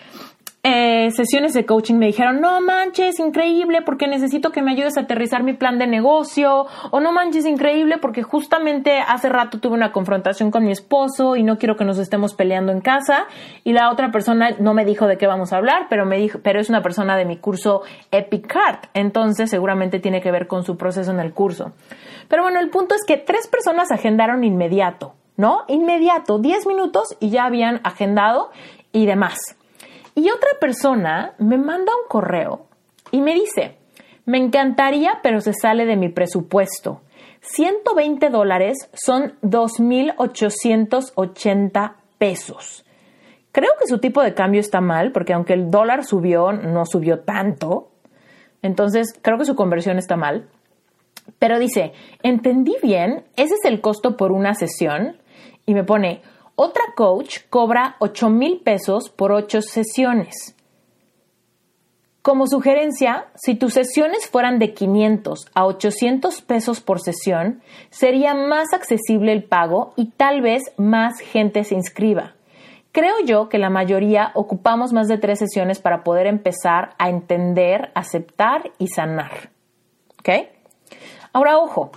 Speaker 1: Eh, sesiones de coaching me dijeron, no manches, increíble porque necesito que me ayudes a aterrizar mi plan de negocio, o no manches, increíble porque justamente hace rato tuve una confrontación con mi esposo y no quiero que nos estemos peleando en casa, y la otra persona no me dijo de qué vamos a hablar, pero me dijo, pero es una persona de mi curso Epic Heart, entonces seguramente tiene que ver con su proceso en el curso. Pero bueno, el punto es que tres personas agendaron inmediato, ¿no? Inmediato, 10 minutos y ya habían agendado y demás. Y otra persona me manda un correo y me dice, me encantaría, pero se sale de mi presupuesto. 120 dólares son 2.880 pesos. Creo que su tipo de cambio está mal, porque aunque el dólar subió, no subió tanto. Entonces, creo que su conversión está mal. Pero dice, entendí bien, ese es el costo por una sesión Y me pone, otra coach cobra 8 mil pesos por 8 sesiones. Como sugerencia, si tus sesiones fueran de 500 a 800 pesos por sesión, sería más accesible el pago y tal vez más gente se inscriba. Creo yo que la mayoría ocupamos más de tres sesiones para poder empezar a entender, aceptar y sanar. ¿Ok? Ahora, ojo,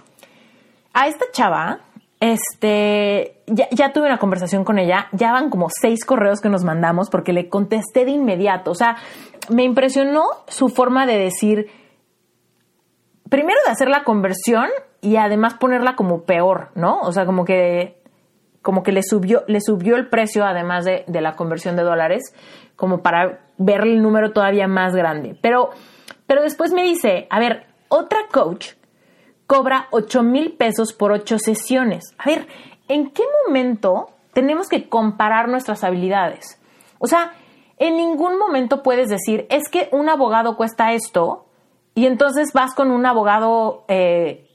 Speaker 1: a esta chava, este, ya, ya, tuve una conversación con ella, ya van como seis correos que nos mandamos porque le contesté de inmediato. O sea, me impresionó su forma de decir, primero de hacer la conversión y además ponerla como peor, ¿no? O sea, como que como que le subió, le subió el precio además de, de, la conversión de dólares, como para ver el número todavía más grande. Pero, pero después me dice, a ver, otra coach cobra 8 mil pesos por 8 sesiones. A ver, ¿en qué momento tenemos que comparar nuestras habilidades? O sea, en ningún momento puedes decir, es que un abogado cuesta esto, y entonces vas con un abogado eh,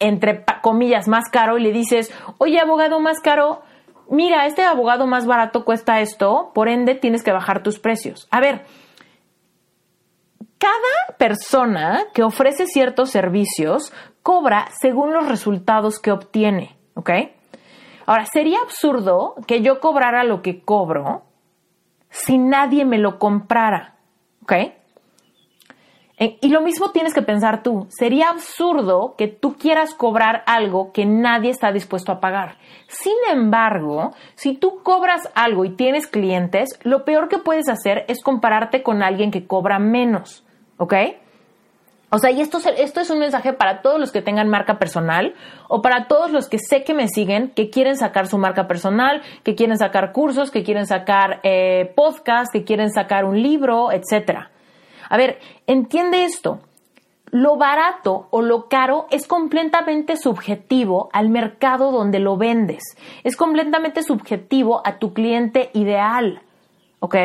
Speaker 1: entre comillas, más caro y le dices, oye, abogado más caro, mira, este abogado más barato cuesta esto, por ende tienes que bajar tus precios. A ver, cada persona que ofrece ciertos servicios cobra según los resultados que obtiene, ¿ok? Ahora, sería absurdo que yo cobrara lo que cobro si nadie me lo comprara, ¿ok? Eh, y lo mismo tienes que pensar tú. Sería absurdo que tú quieras cobrar algo que nadie está dispuesto a pagar. Sin embargo, si tú cobras algo y tienes clientes, lo peor que puedes hacer es compararte con alguien que cobra menos. ¿Ok? O sea, y esto, es un mensaje para todos los que tengan marca personal o para todos los que sé que me siguen, que quieren sacar su marca personal, que quieren sacar cursos, que quieren sacar eh, podcast, que quieren sacar un libro, etcétera. A ver, entiende esto. Lo barato o lo caro es completamente subjetivo al mercado donde lo vendes. Es completamente subjetivo a tu cliente ideal. ¿Ok?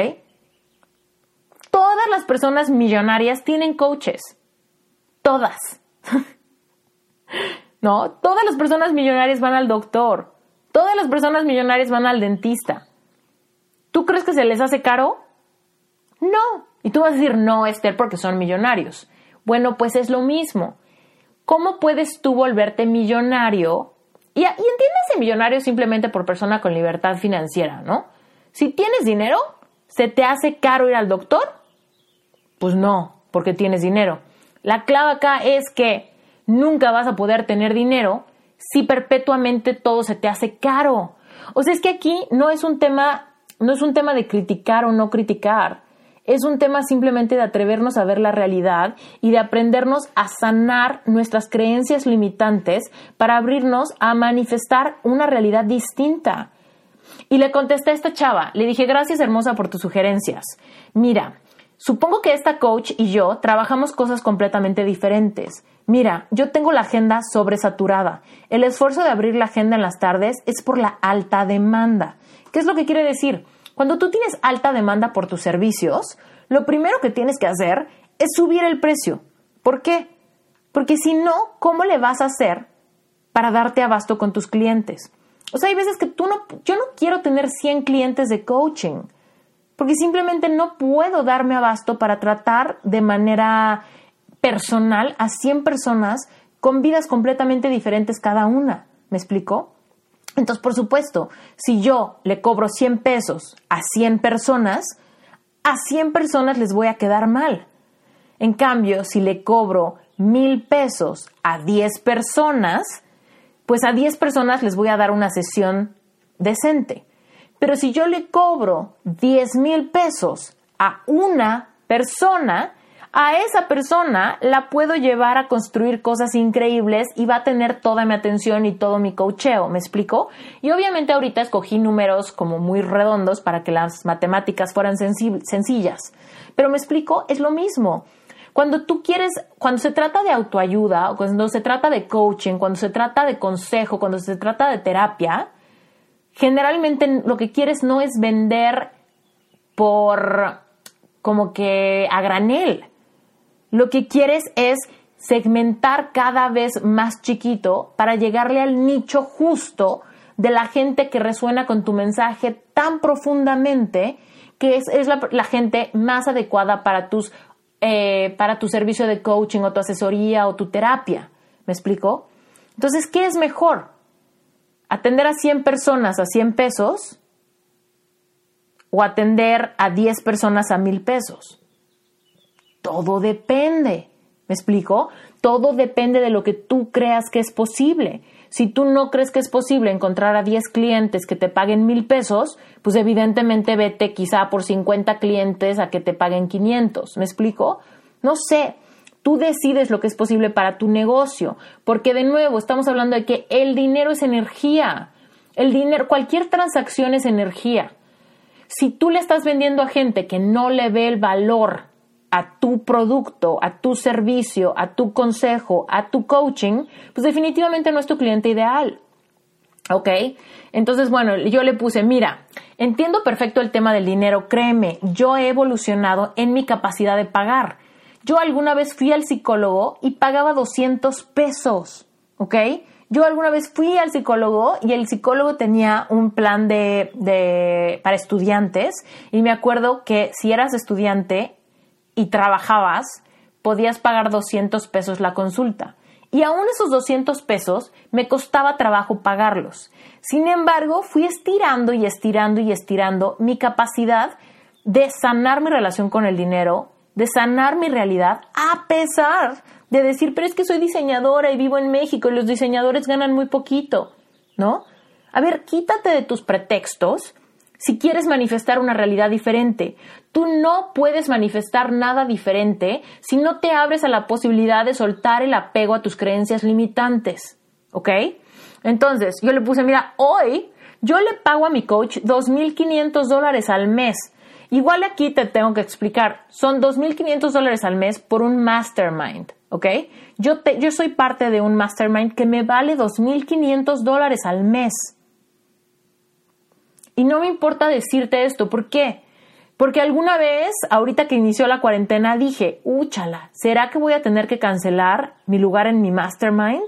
Speaker 1: Todas las personas millonarias tienen coaches. Todas. ¿No? Todas las personas millonarias van al doctor. Todas las personas millonarias van al dentista. ¿Tú crees que se les hace caro? No. Y tú vas a decir, no, Esther, porque son millonarios. Bueno, pues es lo mismo. ¿Cómo puedes tú volverte millonario? Y, y entiéndase millonario simplemente por persona con libertad financiera, ¿no? Si tienes dinero, ¿se te hace caro ir al doctor? Pues no, porque tienes dinero. La clave acá es que nunca vas a poder tener dinero si perpetuamente todo se te hace caro. O sea, es que aquí no es un tema, no es un tema de criticar o no criticar. Es un tema simplemente de atrevernos a ver la realidad y de aprendernos a sanar nuestras creencias limitantes para abrirnos a manifestar una realidad distinta. Y le contesté a esta chava, le dije, gracias hermosa por tus sugerencias. Mira, supongo que esta coach y yo trabajamos cosas completamente diferentes. Mira, yo tengo la agenda sobresaturada. El esfuerzo de abrir la agenda en las tardes es por la alta demanda. ¿Qué es lo que quiere decir? Cuando tú tienes alta demanda por tus servicios, lo primero que tienes que hacer es subir el precio. ¿Por qué? Porque si no, ¿cómo le vas a hacer para darte abasto con tus clientes? O sea, hay veces que tú no, yo no quiero tener 100 clientes de coaching, porque simplemente no puedo darme abasto para tratar de manera personal a 100 personas con vidas completamente diferentes cada una. ¿Me explico? Entonces, por supuesto, si yo le cobro 100 pesos a 100 personas, a 100 personas les voy a quedar mal. En cambio, si le cobro mil pesos a 10 personas, pues a 10 personas les voy a dar una sesión decente. Pero si yo le cobro 10 mil pesos a una persona, a esa persona la puedo llevar a construir cosas increíbles y va a tener toda mi atención y todo mi cocheo, ¿me explico? Y obviamente ahorita escogí números como muy redondos para que las matemáticas fueran sencillas, pero me explico, es lo mismo. Cuando tú quieres, cuando se trata de autoayuda, cuando se trata de coaching, cuando se trata de consejo, cuando se trata de terapia, generalmente lo que quieres no es vender por como que a granel. Lo que quieres es segmentar cada vez más chiquito para llegarle al nicho justo de la gente que resuena con tu mensaje tan profundamente que es, la, gente más adecuada para tus eh, para tu servicio de coaching o tu asesoría o tu terapia. ¿Me explico? Entonces, ¿qué es mejor? ¿Atender a 100 personas a 100 pesos o atender a 10 personas a 1000 pesos? Todo depende. ¿Me explico? Todo depende de lo que tú creas que es posible. Si tú no crees que es posible encontrar a 10 clientes que te paguen mil pesos, pues evidentemente vete quizá por 50 clientes a que te paguen 500. ¿Me explico? No sé. Tú decides lo que es posible para tu negocio, porque de nuevo estamos hablando de que el dinero es energía. El dinero, cualquier transacción es energía. Si tú le estás vendiendo a gente que no le ve el valor a tu producto, a tu servicio, a tu consejo, a tu coaching, pues definitivamente no es tu cliente ideal. ¿Ok? Entonces, bueno, yo le puse, mira, entiendo perfecto el tema del dinero, créeme, yo he evolucionado en mi capacidad de pagar. Yo alguna vez fui al psicólogo y pagaba 200 pesos, ¿ok? Yo alguna vez fui al psicólogo y el psicólogo tenía un plan de, de, para estudiantes y me acuerdo que si eras estudiante y trabajabas, podías pagar 200 pesos la consulta. Y aún esos 200 pesos me costaba trabajo pagarlos. Sin embargo, fui estirando y estirando y estirando mi capacidad de sanar mi relación con el dinero, de sanar mi realidad, a pesar de decir, pero es que soy diseñadora y vivo en México y los diseñadores ganan muy poquito, ¿no? A ver, quítate de tus pretextos si quieres manifestar una realidad diferente. Tú no puedes manifestar nada diferente si no te abres a la posibilidad de soltar el apego a tus creencias limitantes. ¿Ok? Entonces, yo le puse, mira, hoy yo le pago a mi coach 2.500 dólares al mes. Igual aquí te tengo que explicar, son 2.500 dólares al mes por un mastermind, ¿ok? Yo, te, yo soy parte de un mastermind que me vale 2.500 dólares al mes. Y no me importa decirte esto, ¿por qué? Porque alguna vez, ahorita que inició la cuarentena, dije, úchala, ¿será que voy a tener que cancelar mi lugar en mi mastermind?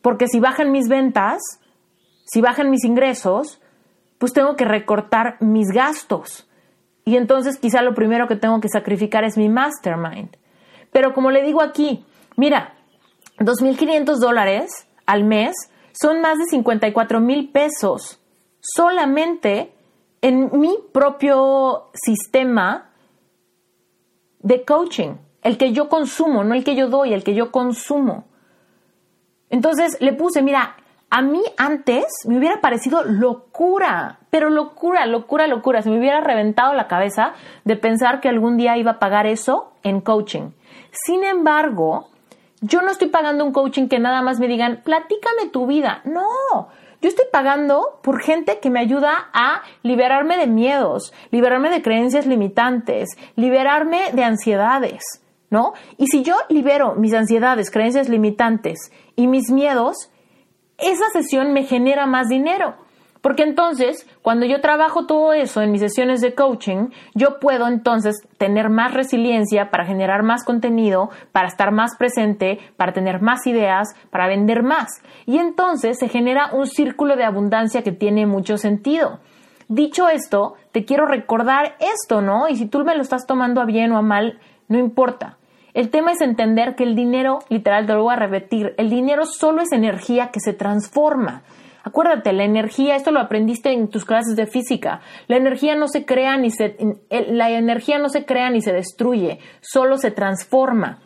Speaker 1: Porque si bajan mis ventas, si bajan mis ingresos, pues tengo que recortar mis gastos. Y entonces quizá lo primero que tengo que sacrificar es mi mastermind. Pero como le digo aquí, mira, 2.500 dólares al mes son más de 54 mil pesos solamente en mi propio sistema de coaching, el que yo consumo, no el que yo doy, el que yo consumo. Entonces le puse, mira, a mí antes me hubiera parecido locura, pero locura, locura, locura. Se me hubiera reventado la cabeza de pensar que algún día iba a pagar eso en coaching. Sin embargo, yo no estoy pagando un coaching que nada más me digan, platícame tu vida. No, yo estoy pagando por gente que me ayuda a liberarme de miedos, liberarme de creencias limitantes, liberarme de ansiedades, ¿no? Y si yo libero mis ansiedades, creencias limitantes y mis miedos, esa sesión me genera más dinero. Porque entonces, cuando yo trabajo todo eso en mis sesiones de coaching, yo puedo entonces tener más resiliencia para generar más contenido, para estar más presente, para tener más ideas, para vender más. Y entonces se genera un círculo de abundancia que tiene mucho sentido. Dicho esto, te quiero recordar esto, ¿no? Y si tú me lo estás tomando a bien o a mal, no importa. El tema es entender que el dinero, literal, te lo voy a repetir, el dinero solo es energía que se transforma. Acuérdate, la energía, esto lo aprendiste en tus clases de física. La energía no se crea ni se la energía no se crea ni se destruye, solo se transforma.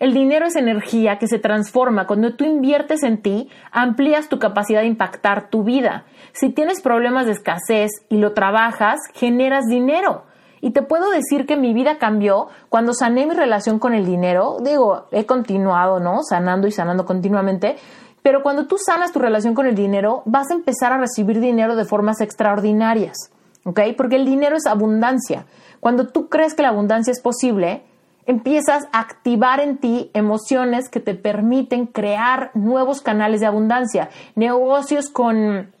Speaker 1: El dinero es energía que se transforma. Cuando tú inviertes en ti, amplías tu capacidad de impactar tu vida. Si tienes problemas de escasez y lo trabajas, generas dinero. Y te puedo decir que mi vida cambió cuando sané mi relación con el dinero. Digo, he continuado, ¿no? Sanando y sanando continuamente. Pero cuando tú sanas tu relación con el dinero, vas a empezar a recibir dinero de formas extraordinarias, ¿ok? Porque el dinero es abundancia. Cuando tú crees que la abundancia es posible, empiezas a activar en ti emociones que te permiten crear nuevos canales de abundancia, negocios con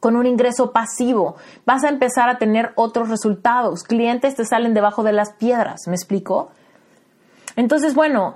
Speaker 1: con un ingreso pasivo, vas a empezar a tener otros resultados, clientes te salen debajo de las piedras, ¿me explico? Entonces, bueno,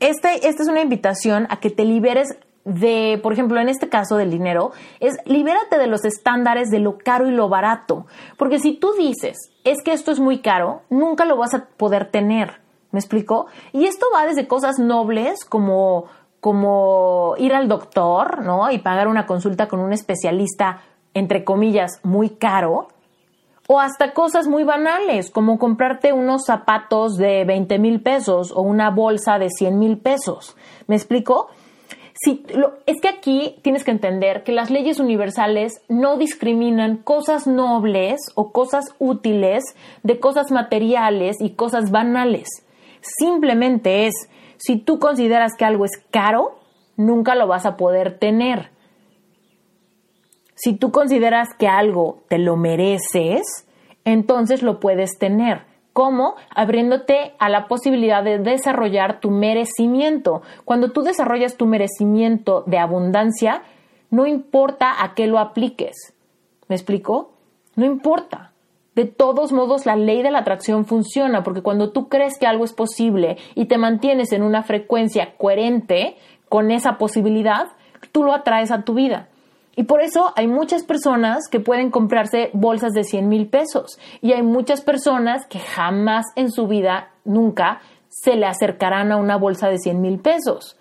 Speaker 1: este, esta es una invitación a que te liberes de, por ejemplo, en este caso del dinero, es libérate de los estándares de lo caro y lo barato. Porque si tú dices, es que esto es muy caro, nunca lo vas a poder tener. ¿Me explico? Y esto va desde cosas nobles como, como ir al doctor, ¿no? Y pagar una consulta con un especialista, entre comillas, muy caro. O hasta cosas muy banales, como comprarte unos zapatos de 20 mil pesos o una bolsa de 100 mil pesos. ¿Me explico? es que aquí tienes que entender que las leyes universales no discriminan cosas nobles o cosas útiles de cosas materiales y cosas banales. Simplemente es, si tú consideras que algo es caro, nunca lo vas a poder tener. Si tú consideras que algo te lo mereces, entonces lo puedes tener. ¿Cómo? Abriéndote a la posibilidad de desarrollar tu merecimiento. Cuando tú desarrollas tu merecimiento de abundancia, no importa a qué lo apliques. ¿Me explico? No importa. De todos modos, la ley de la atracción funciona porque cuando tú crees que algo es posible y te mantienes en una frecuencia coherente con esa posibilidad, tú lo atraes a tu vida. Y por eso hay muchas personas que pueden comprarse bolsas de 100 mil pesos y hay muchas personas que jamás en su vida, nunca, se le acercarán a una bolsa de 100 mil pesos.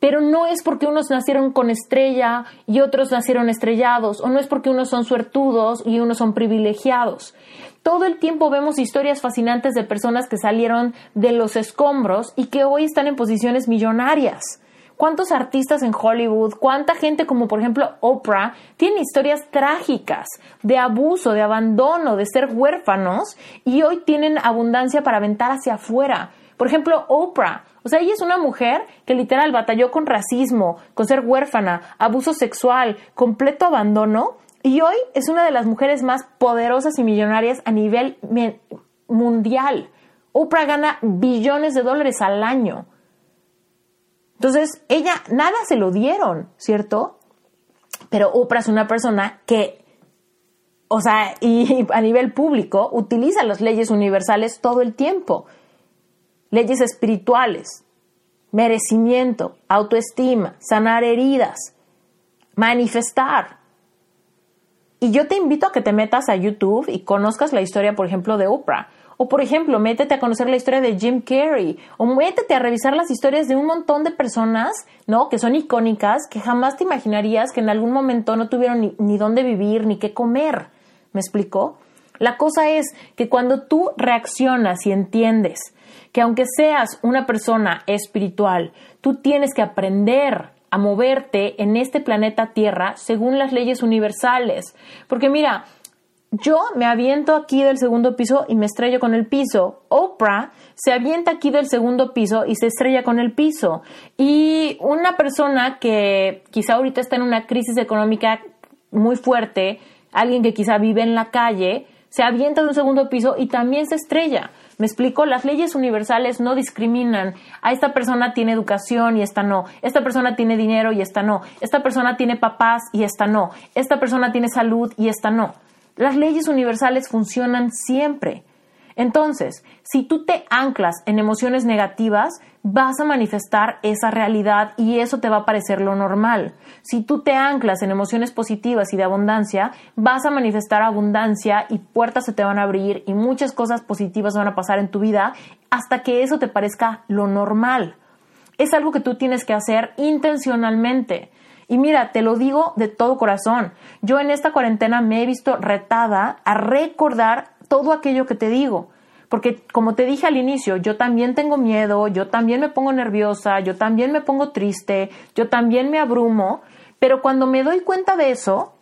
Speaker 1: Pero no es porque unos nacieron con estrella y otros nacieron estrellados, o no es porque unos son suertudos y unos son privilegiados. Todo el tiempo vemos historias fascinantes de personas que salieron de los escombros y que hoy están en posiciones millonarias. ¿Cuántos artistas en Hollywood, cuánta gente como por ejemplo Oprah, tienen historias trágicas de abuso, de abandono, de ser huérfanos y hoy tienen abundancia para aventar hacia afuera? Por ejemplo, Oprah. O sea, ella es una mujer que literal batalló con racismo, con ser huérfana, abuso sexual, completo abandono y hoy es una de las mujeres más poderosas y millonarias a nivel mundial. Oprah gana billones de dólares al año. Entonces, ella, nada se lo dieron, ¿cierto? Pero Oprah es una persona que, o sea, y a nivel público, utiliza las leyes universales todo el tiempo. Leyes espirituales, merecimiento, autoestima, sanar heridas, manifestar. Y yo te invito a que te metas a YouTube y conozcas la historia, por ejemplo, de Oprah. O por ejemplo, métete a conocer la historia de Jim Carrey. O métete a revisar las historias de un montón de personas, ¿no? Que son icónicas, que jamás te imaginarías que en algún momento no tuvieron ni, dónde vivir, ni qué comer. ¿Me explico? La cosa es que cuando tú reaccionas y entiendes que aunque seas una persona espiritual, tú tienes que aprender a moverte en este planeta Tierra según las leyes universales. Porque mira, yo me aviento aquí del segundo piso y me estrello con el piso. Oprah se avienta aquí del segundo piso y se estrella con el piso. Y una persona que quizá ahorita está en una crisis económica muy fuerte, alguien que quizá vive en la calle, se avienta de un segundo piso y también se estrella. Me explico, las leyes universales no discriminan. A esta persona tiene educación y esta no. Esta persona tiene dinero y esta no. Esta persona tiene papás y esta no. Esta persona tiene salud y esta no. Las leyes universales funcionan siempre. Entonces, si tú te anclas en emociones negativas, vas a manifestar esa realidad y eso te va a parecer lo normal. Si tú te anclas en emociones positivas y de abundancia, vas a manifestar abundancia y puertas se te van a abrir y muchas cosas positivas van a pasar en tu vida hasta que eso te parezca lo normal. Es algo que tú tienes que hacer intencionalmente. Y mira, te lo digo de todo corazón. Yo en esta cuarentena me he visto retada a recordar todo aquello que te digo. Porque como te dije al inicio, yo también tengo miedo, yo también me pongo nerviosa, yo también me pongo triste, yo también me abrumo, pero cuando me doy cuenta de eso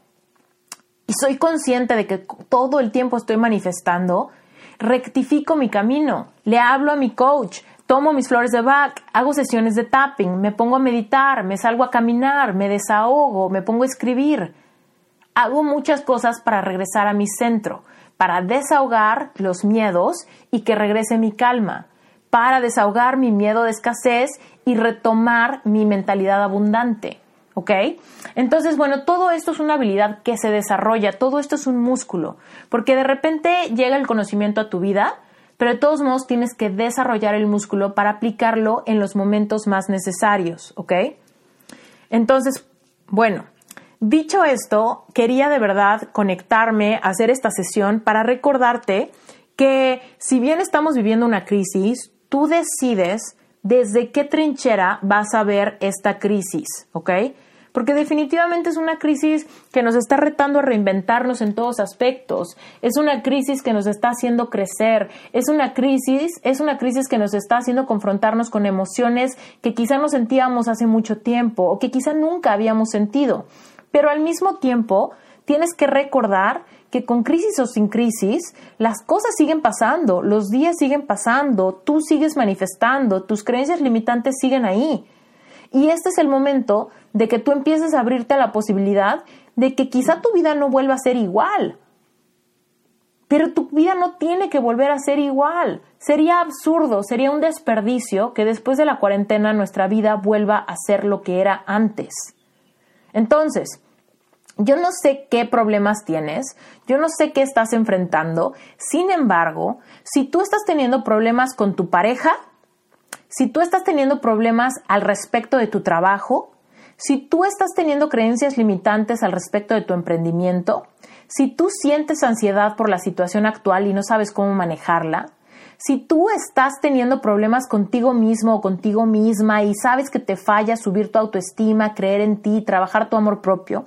Speaker 1: y soy consciente de que todo el tiempo estoy manifestando, rectifico mi camino, le hablo a mi coach, Tomo mis flores de Bach, hago sesiones de tapping, me pongo a meditar, me salgo a caminar, me desahogo, me pongo a escribir. Hago muchas cosas para regresar a mi centro, para desahogar los miedos y que regrese mi calma, para desahogar mi miedo de escasez y retomar mi mentalidad abundante. ¿Ok? Entonces, bueno, todo esto es una habilidad que se desarrolla, todo esto es un músculo, porque de repente llega el conocimiento a tu vida pero de todos modos tienes que desarrollar el músculo para aplicarlo en los momentos más necesarios, ¿ok? Entonces, bueno, dicho esto, quería de verdad conectarme, a hacer esta sesión para recordarte que si bien estamos viviendo una crisis, tú decides desde qué trinchera vas a ver esta crisis, ¿ok? Porque definitivamente es una crisis que nos está retando a reinventarnos en todos aspectos. Es una crisis que nos está haciendo crecer. Es una crisis, es una crisis que nos está haciendo confrontarnos con emociones que quizá no sentíamos hace mucho tiempo o que quizá nunca habíamos sentido. Pero al mismo tiempo, tienes que recordar que con crisis o sin crisis, las cosas siguen pasando, los días siguen pasando, tú sigues manifestando, tus creencias limitantes siguen ahí. Y este es el momento de que tú empieces a abrirte a la posibilidad de que quizá tu vida no vuelva a ser igual. Pero tu vida no tiene que volver a ser igual. Sería absurdo, sería un desperdicio que después de la cuarentena nuestra vida vuelva a ser lo que era antes. Entonces, yo no sé qué problemas tienes, yo no sé qué estás enfrentando, sin embargo, si tú estás teniendo problemas con tu pareja, si tú estás teniendo problemas al respecto de tu trabajo, si tú estás teniendo creencias limitantes al respecto de tu emprendimiento, si tú sientes ansiedad por la situación actual y no sabes cómo manejarla, si tú estás teniendo problemas contigo mismo o contigo misma y sabes que te falla subir tu autoestima, creer en ti, trabajar tu amor propio,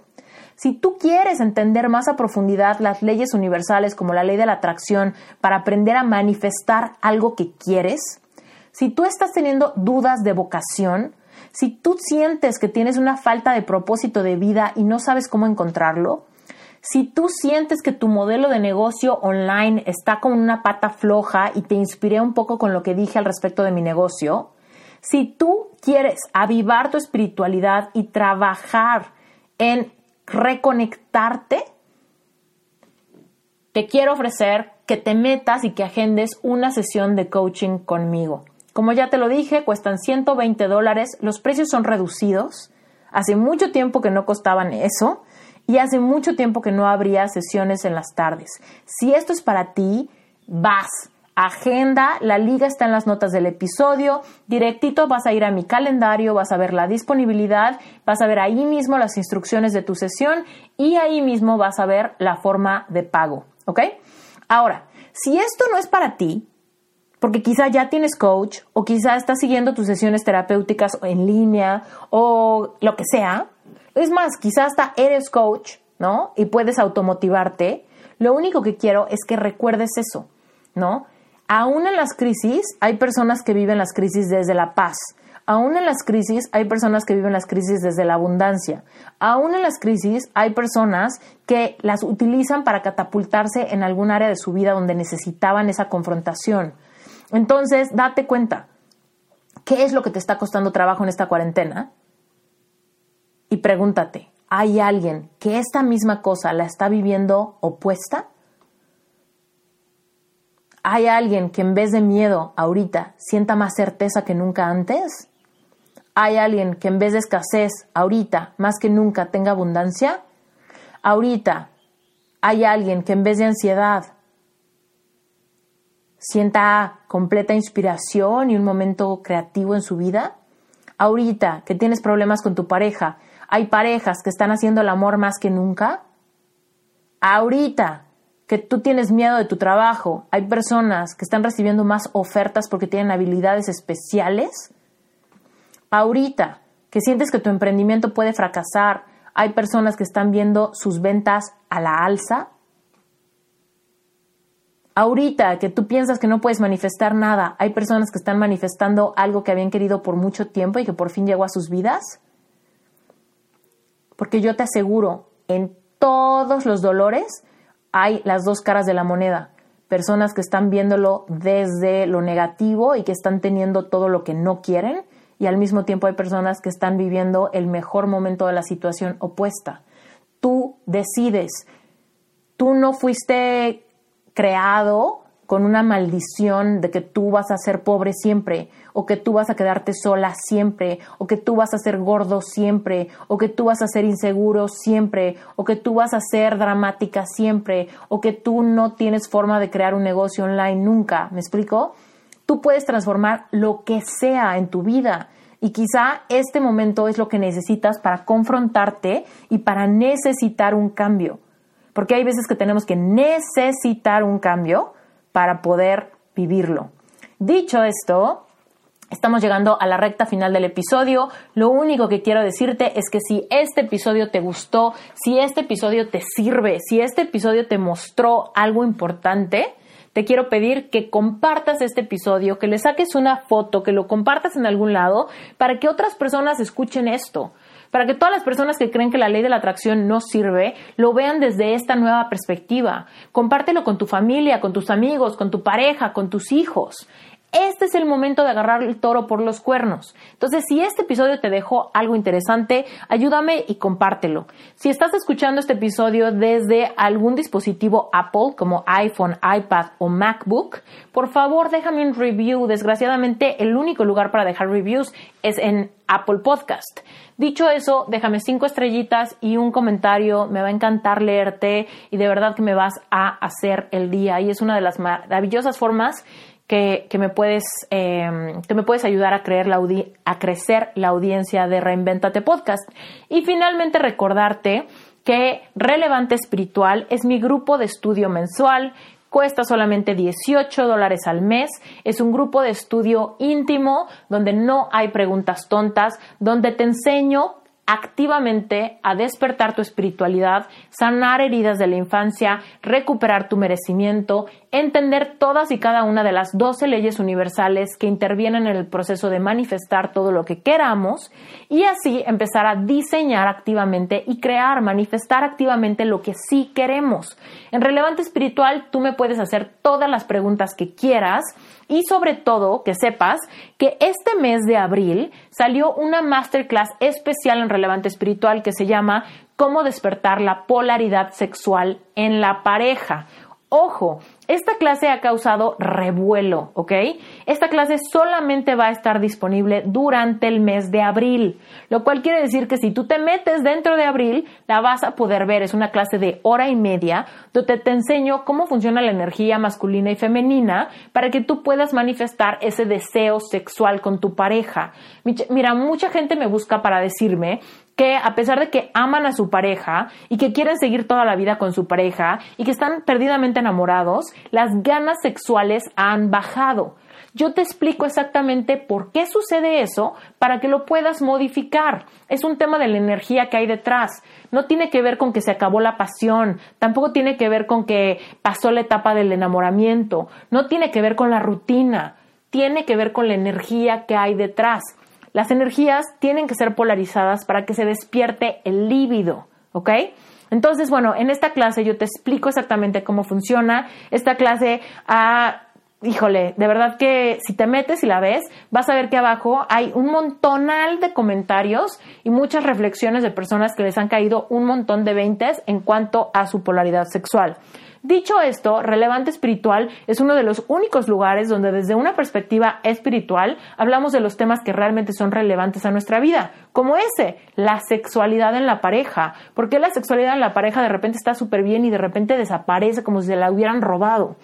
Speaker 1: si tú quieres entender más a profundidad las leyes universales como la ley de la atracción para aprender a manifestar algo que quieres, si tú estás teniendo dudas de vocación, si tú sientes que tienes una falta de propósito de vida y no sabes cómo encontrarlo, si tú sientes que tu modelo de negocio online está con una pata floja y te inspiré un poco con lo que dije al respecto de mi negocio, si tú quieres avivar tu espiritualidad y trabajar en reconectarte, te quiero ofrecer que te metas y que agendes una sesión de coaching conmigo. Como ya te lo dije, cuestan 120 dólares, los precios son reducidos. Hace mucho tiempo que no costaban eso y hace mucho tiempo que no habría sesiones en las tardes. Si esto es para ti, vas. Agenda, la liga está en las notas del episodio, directito vas a ir a mi calendario, vas a ver la disponibilidad, vas a ver ahí mismo las instrucciones de tu sesión y ahí mismo vas a ver la forma de pago, ¿ok? Ahora, si esto no es para ti, porque quizá ya tienes coach o quizá estás siguiendo tus sesiones terapéuticas en línea o lo que sea. Es más, quizá hasta eres coach, ¿no? Y puedes automotivarte. Lo único que quiero es que recuerdes eso, ¿no? Aún en las crisis hay personas que viven las crisis desde la paz. Aún en las crisis hay personas que viven las crisis desde la abundancia. Aún en las crisis hay personas que las utilizan para catapultarse en algún área de su vida donde necesitaban esa confrontación. Entonces, date cuenta, ¿qué es lo que te está costando trabajo en esta cuarentena? Y pregúntate, ¿hay alguien que esta misma cosa la está viviendo opuesta? ¿Hay alguien que en vez de miedo ahorita sienta más certeza que nunca antes? ¿Hay alguien que en vez de escasez ahorita más que nunca tenga abundancia? Ahorita hay alguien que en vez de ansiedad sienta completa inspiración y un momento creativo en su vida? Ahorita que tienes problemas con tu pareja, ¿hay parejas que están haciendo el amor más que nunca? Ahorita que tú tienes miedo de tu trabajo, ¿hay personas que están recibiendo más ofertas porque tienen habilidades especiales? Ahorita que sientes que tu emprendimiento puede fracasar, ¿hay personas que están viendo sus ventas a la alza? Ahorita que tú piensas que no puedes manifestar nada, hay personas que están manifestando algo que habían querido por mucho tiempo y que por fin llegó a sus vidas. Porque yo te aseguro, en todos los dolores hay las dos caras de la moneda. Personas que están viéndolo desde lo negativo y que están teniendo todo lo que no quieren y al mismo tiempo hay personas que están viviendo el mejor momento de la situación opuesta. Tú decides. Tú no fuiste creado con una maldición de que tú vas a ser pobre siempre, o que tú vas a quedarte sola siempre, o que tú vas a ser gordo siempre, o que tú vas a ser inseguro siempre, o que tú vas a ser dramática siempre, o que tú no tienes forma de crear un negocio online nunca. ¿Me explico? Tú puedes transformar lo que sea en tu vida. Y quizá este momento es lo que necesitas para confrontarte y para necesitar un cambio. Porque hay veces que tenemos que necesitar un cambio para poder vivirlo. Dicho esto, Estamos llegando a la recta final del episodio. Lo único que quiero decirte es que si este episodio te gustó, si este episodio te sirve, si este episodio te mostró algo importante, te quiero pedir que compartas este episodio, que le saques una foto, que lo compartas en algún lado para que otras personas escuchen esto. Para que todas las personas que creen que la ley de la atracción no sirve, lo vean desde esta nueva perspectiva. Compártelo con tu familia, con tus amigos, con tu pareja, con tus hijos. Este es el momento de agarrar el toro por los cuernos. Entonces, si este episodio te dejó algo interesante, ayúdame y compártelo. Si estás escuchando este episodio desde algún dispositivo Apple como iPhone, iPad o MacBook, por favor déjame un review. Desgraciadamente, el único lugar para dejar reviews es en Apple Podcast. Dicho eso, déjame cinco estrellitas y un comentario. Me va a encantar leerte y de verdad que me vas a hacer el día. Y es una de las maravillosas formas que, me puedes, em, que me puedes ayudar a, creer la a crecer la audiencia de Reinventate Podcast. Y finalmente recordarte que Relevante Espiritual es mi grupo de estudio mensual. Cuesta solamente 18 dólares al mes. Es un grupo de estudio íntimo donde no hay preguntas tontas, donde te enseño activamente a despertar tu espiritualidad, sanar heridas de la infancia, recuperar tu merecimiento, entender todas y cada una de las 12 leyes universales que intervienen en el proceso de manifestar todo lo que queramos y así empezar a diseñar activamente y crear, manifestar activamente lo que sí queremos. En Relevante Espiritual tú me puedes hacer todas las preguntas que quieras y sobre todo que sepas que este mes de abril salió una masterclass especial en relevante espiritual que se llama Cómo despertar la polaridad sexual en la pareja. Ojo, esta clase ha causado revuelo, ¿ok? Esta clase solamente va a estar disponible durante el mes de abril, lo cual quiere decir que si tú te metes dentro de abril, la vas a poder ver. Es una clase de hora y media donde te enseño cómo funciona la energía masculina y femenina para que tú puedas manifestar ese deseo sexual con tu pareja. Mira, mucha gente me busca para decirme que a pesar de que aman a su pareja y que quieren seguir toda la vida con su pareja y que están perdidamente enamorados, las ganas sexuales han bajado. Yo te explico exactamente por qué sucede eso para que lo puedas modificar. Es un tema de la energía que hay detrás. No tiene que ver con que se acabó la pasión, tampoco tiene que ver con que pasó la etapa del enamoramiento, no tiene que ver con la rutina, tiene que ver con la energía que hay detrás. Las energías tienen que ser polarizadas para que se despierte el líbido, ¿ok? Entonces, bueno, en esta clase yo te explico exactamente cómo funciona. Esta clase, ah, híjole, de verdad que si te metes y la ves, vas a ver que abajo hay un montonal de comentarios y muchas reflexiones de personas que les han caído un montón de veintes en cuanto a su polaridad sexual. Dicho esto, Relevante Espiritual es uno de los únicos lugares donde desde una perspectiva espiritual hablamos de los temas que realmente son relevantes a nuestra vida, como ese, la sexualidad en la pareja. ¿Por qué la sexualidad en la pareja de repente está súper bien y de repente desaparece como si se la hubieran robado?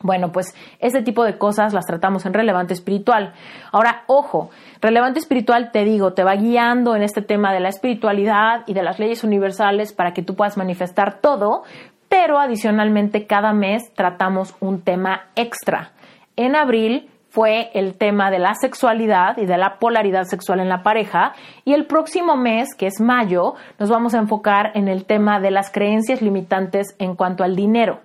Speaker 1: Bueno, pues ese tipo de cosas las tratamos en relevante espiritual. Ahora, ojo, relevante espiritual, te digo, te va guiando en este tema de la espiritualidad y de las leyes universales para que tú puedas manifestar todo, pero adicionalmente cada mes tratamos un tema extra. En abril fue el tema de la sexualidad y de la polaridad sexual en la pareja y el próximo mes, que es mayo, nos vamos a enfocar en el tema de las creencias limitantes en cuanto al dinero.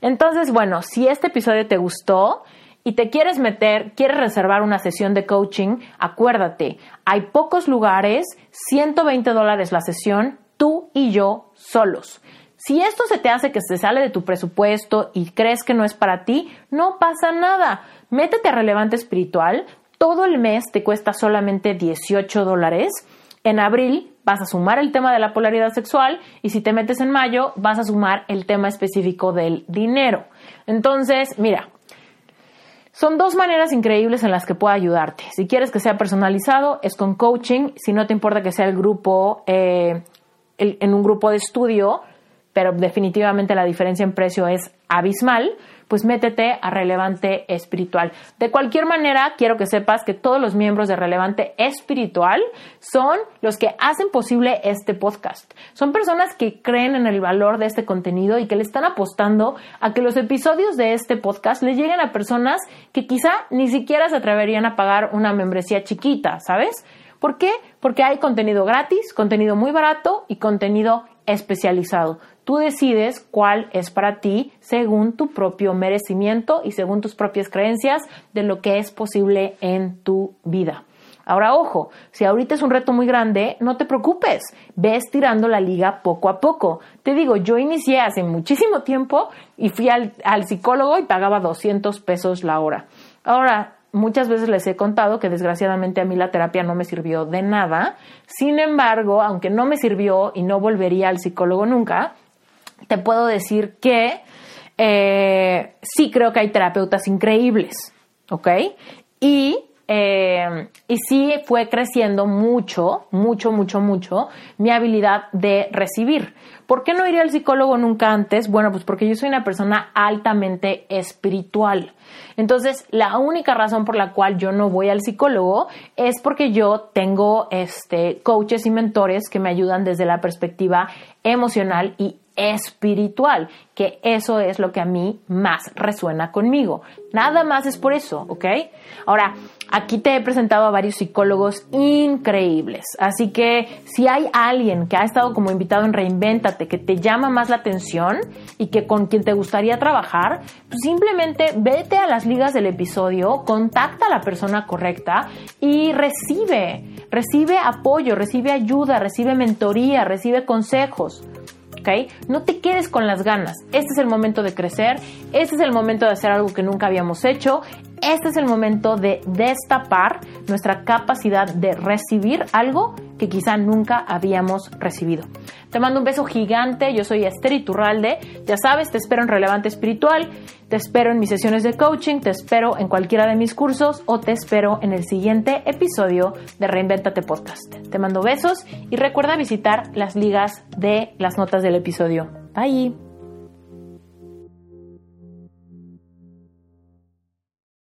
Speaker 1: Entonces, bueno, si este episodio te gustó, y te quieres meter, quieres reservar una sesión de coaching, acuérdate, hay pocos lugares, 120 dólares la sesión, tú y yo solos. Si esto se te hace que se sale de tu presupuesto y crees que no es para ti, no pasa nada. Métete a Relevante Espiritual. Todo el mes te cuesta solamente 18 dólares. En abril vas a sumar el tema de la polaridad sexual y si te metes en mayo vas a sumar el tema específico del dinero. Entonces, mira, son dos maneras increíbles en las que puedo ayudarte. Si quieres que sea personalizado, es con coaching. Si no te importa que sea el grupo, eh, en un grupo de estudio, pero definitivamente la diferencia en precio es abismal, pues métete a Relevante Espiritual. De cualquier manera, quiero que sepas que todos los miembros de Relevante Espiritual son los que hacen posible este podcast. Son personas que creen en el valor de este contenido y que le están apostando a que los episodios de este podcast le lleguen a personas que quizá ni siquiera se atreverían a pagar una membresía chiquita, ¿sabes? ¿Por qué? Porque hay contenido gratis, contenido muy barato y contenido especializado. Tú decides cuál es para ti según tu propio merecimiento y según tus propias creencias de lo que es posible en tu vida. Ahora, ojo, si ahorita es un reto muy grande, no te preocupes, ves tirando la liga poco a poco. Te digo, yo inicié hace muchísimo tiempo y fui al, al psicólogo y pagaba 200 pesos la hora. Ahora, muchas veces les he contado que desgraciadamente a mí la terapia no me sirvió de nada. Sin embargo, aunque no me sirvió y no volvería al psicólogo nunca, te puedo decir que eh, sí creo que hay terapeutas increíbles, ¿ok? Y, eh, y sí fue creciendo mucho, mucho, mucho, mucho mi habilidad de recibir. ¿Por qué no iría al psicólogo nunca antes? Bueno, pues porque yo soy una persona altamente espiritual. Entonces, la única razón por la cual yo no voy al psicólogo es porque yo tengo este coaches y mentores que me ayudan desde la perspectiva emocional y espiritual, que eso es lo que a mí más resuena conmigo. Nada más es por eso, ¿ok? Ahora, aquí te he presentado a varios psicólogos increíbles, así que si hay alguien que ha estado como invitado en Reinvéntate, que te llama más la atención y que con quien te gustaría trabajar, pues simplemente vete a las ligas del episodio, contacta a la persona correcta y recibe, recibe apoyo, recibe ayuda, recibe mentoría, recibe consejos. No te quedes con las ganas. Este es el momento de crecer, este es el momento de hacer algo que nunca habíamos hecho, este es el momento de destapar nuestra capacidad de recibir algo que quizá nunca habíamos recibido. Te mando un beso gigante, yo soy Esther Iturralde, ya sabes, te espero en Relevante Espiritual, te espero en mis sesiones de coaching, te espero en cualquiera de mis cursos o te espero en el siguiente episodio de Reinventate Podcast. Te mando besos y recuerda visitar las ligas de las notas del episodio. Bye.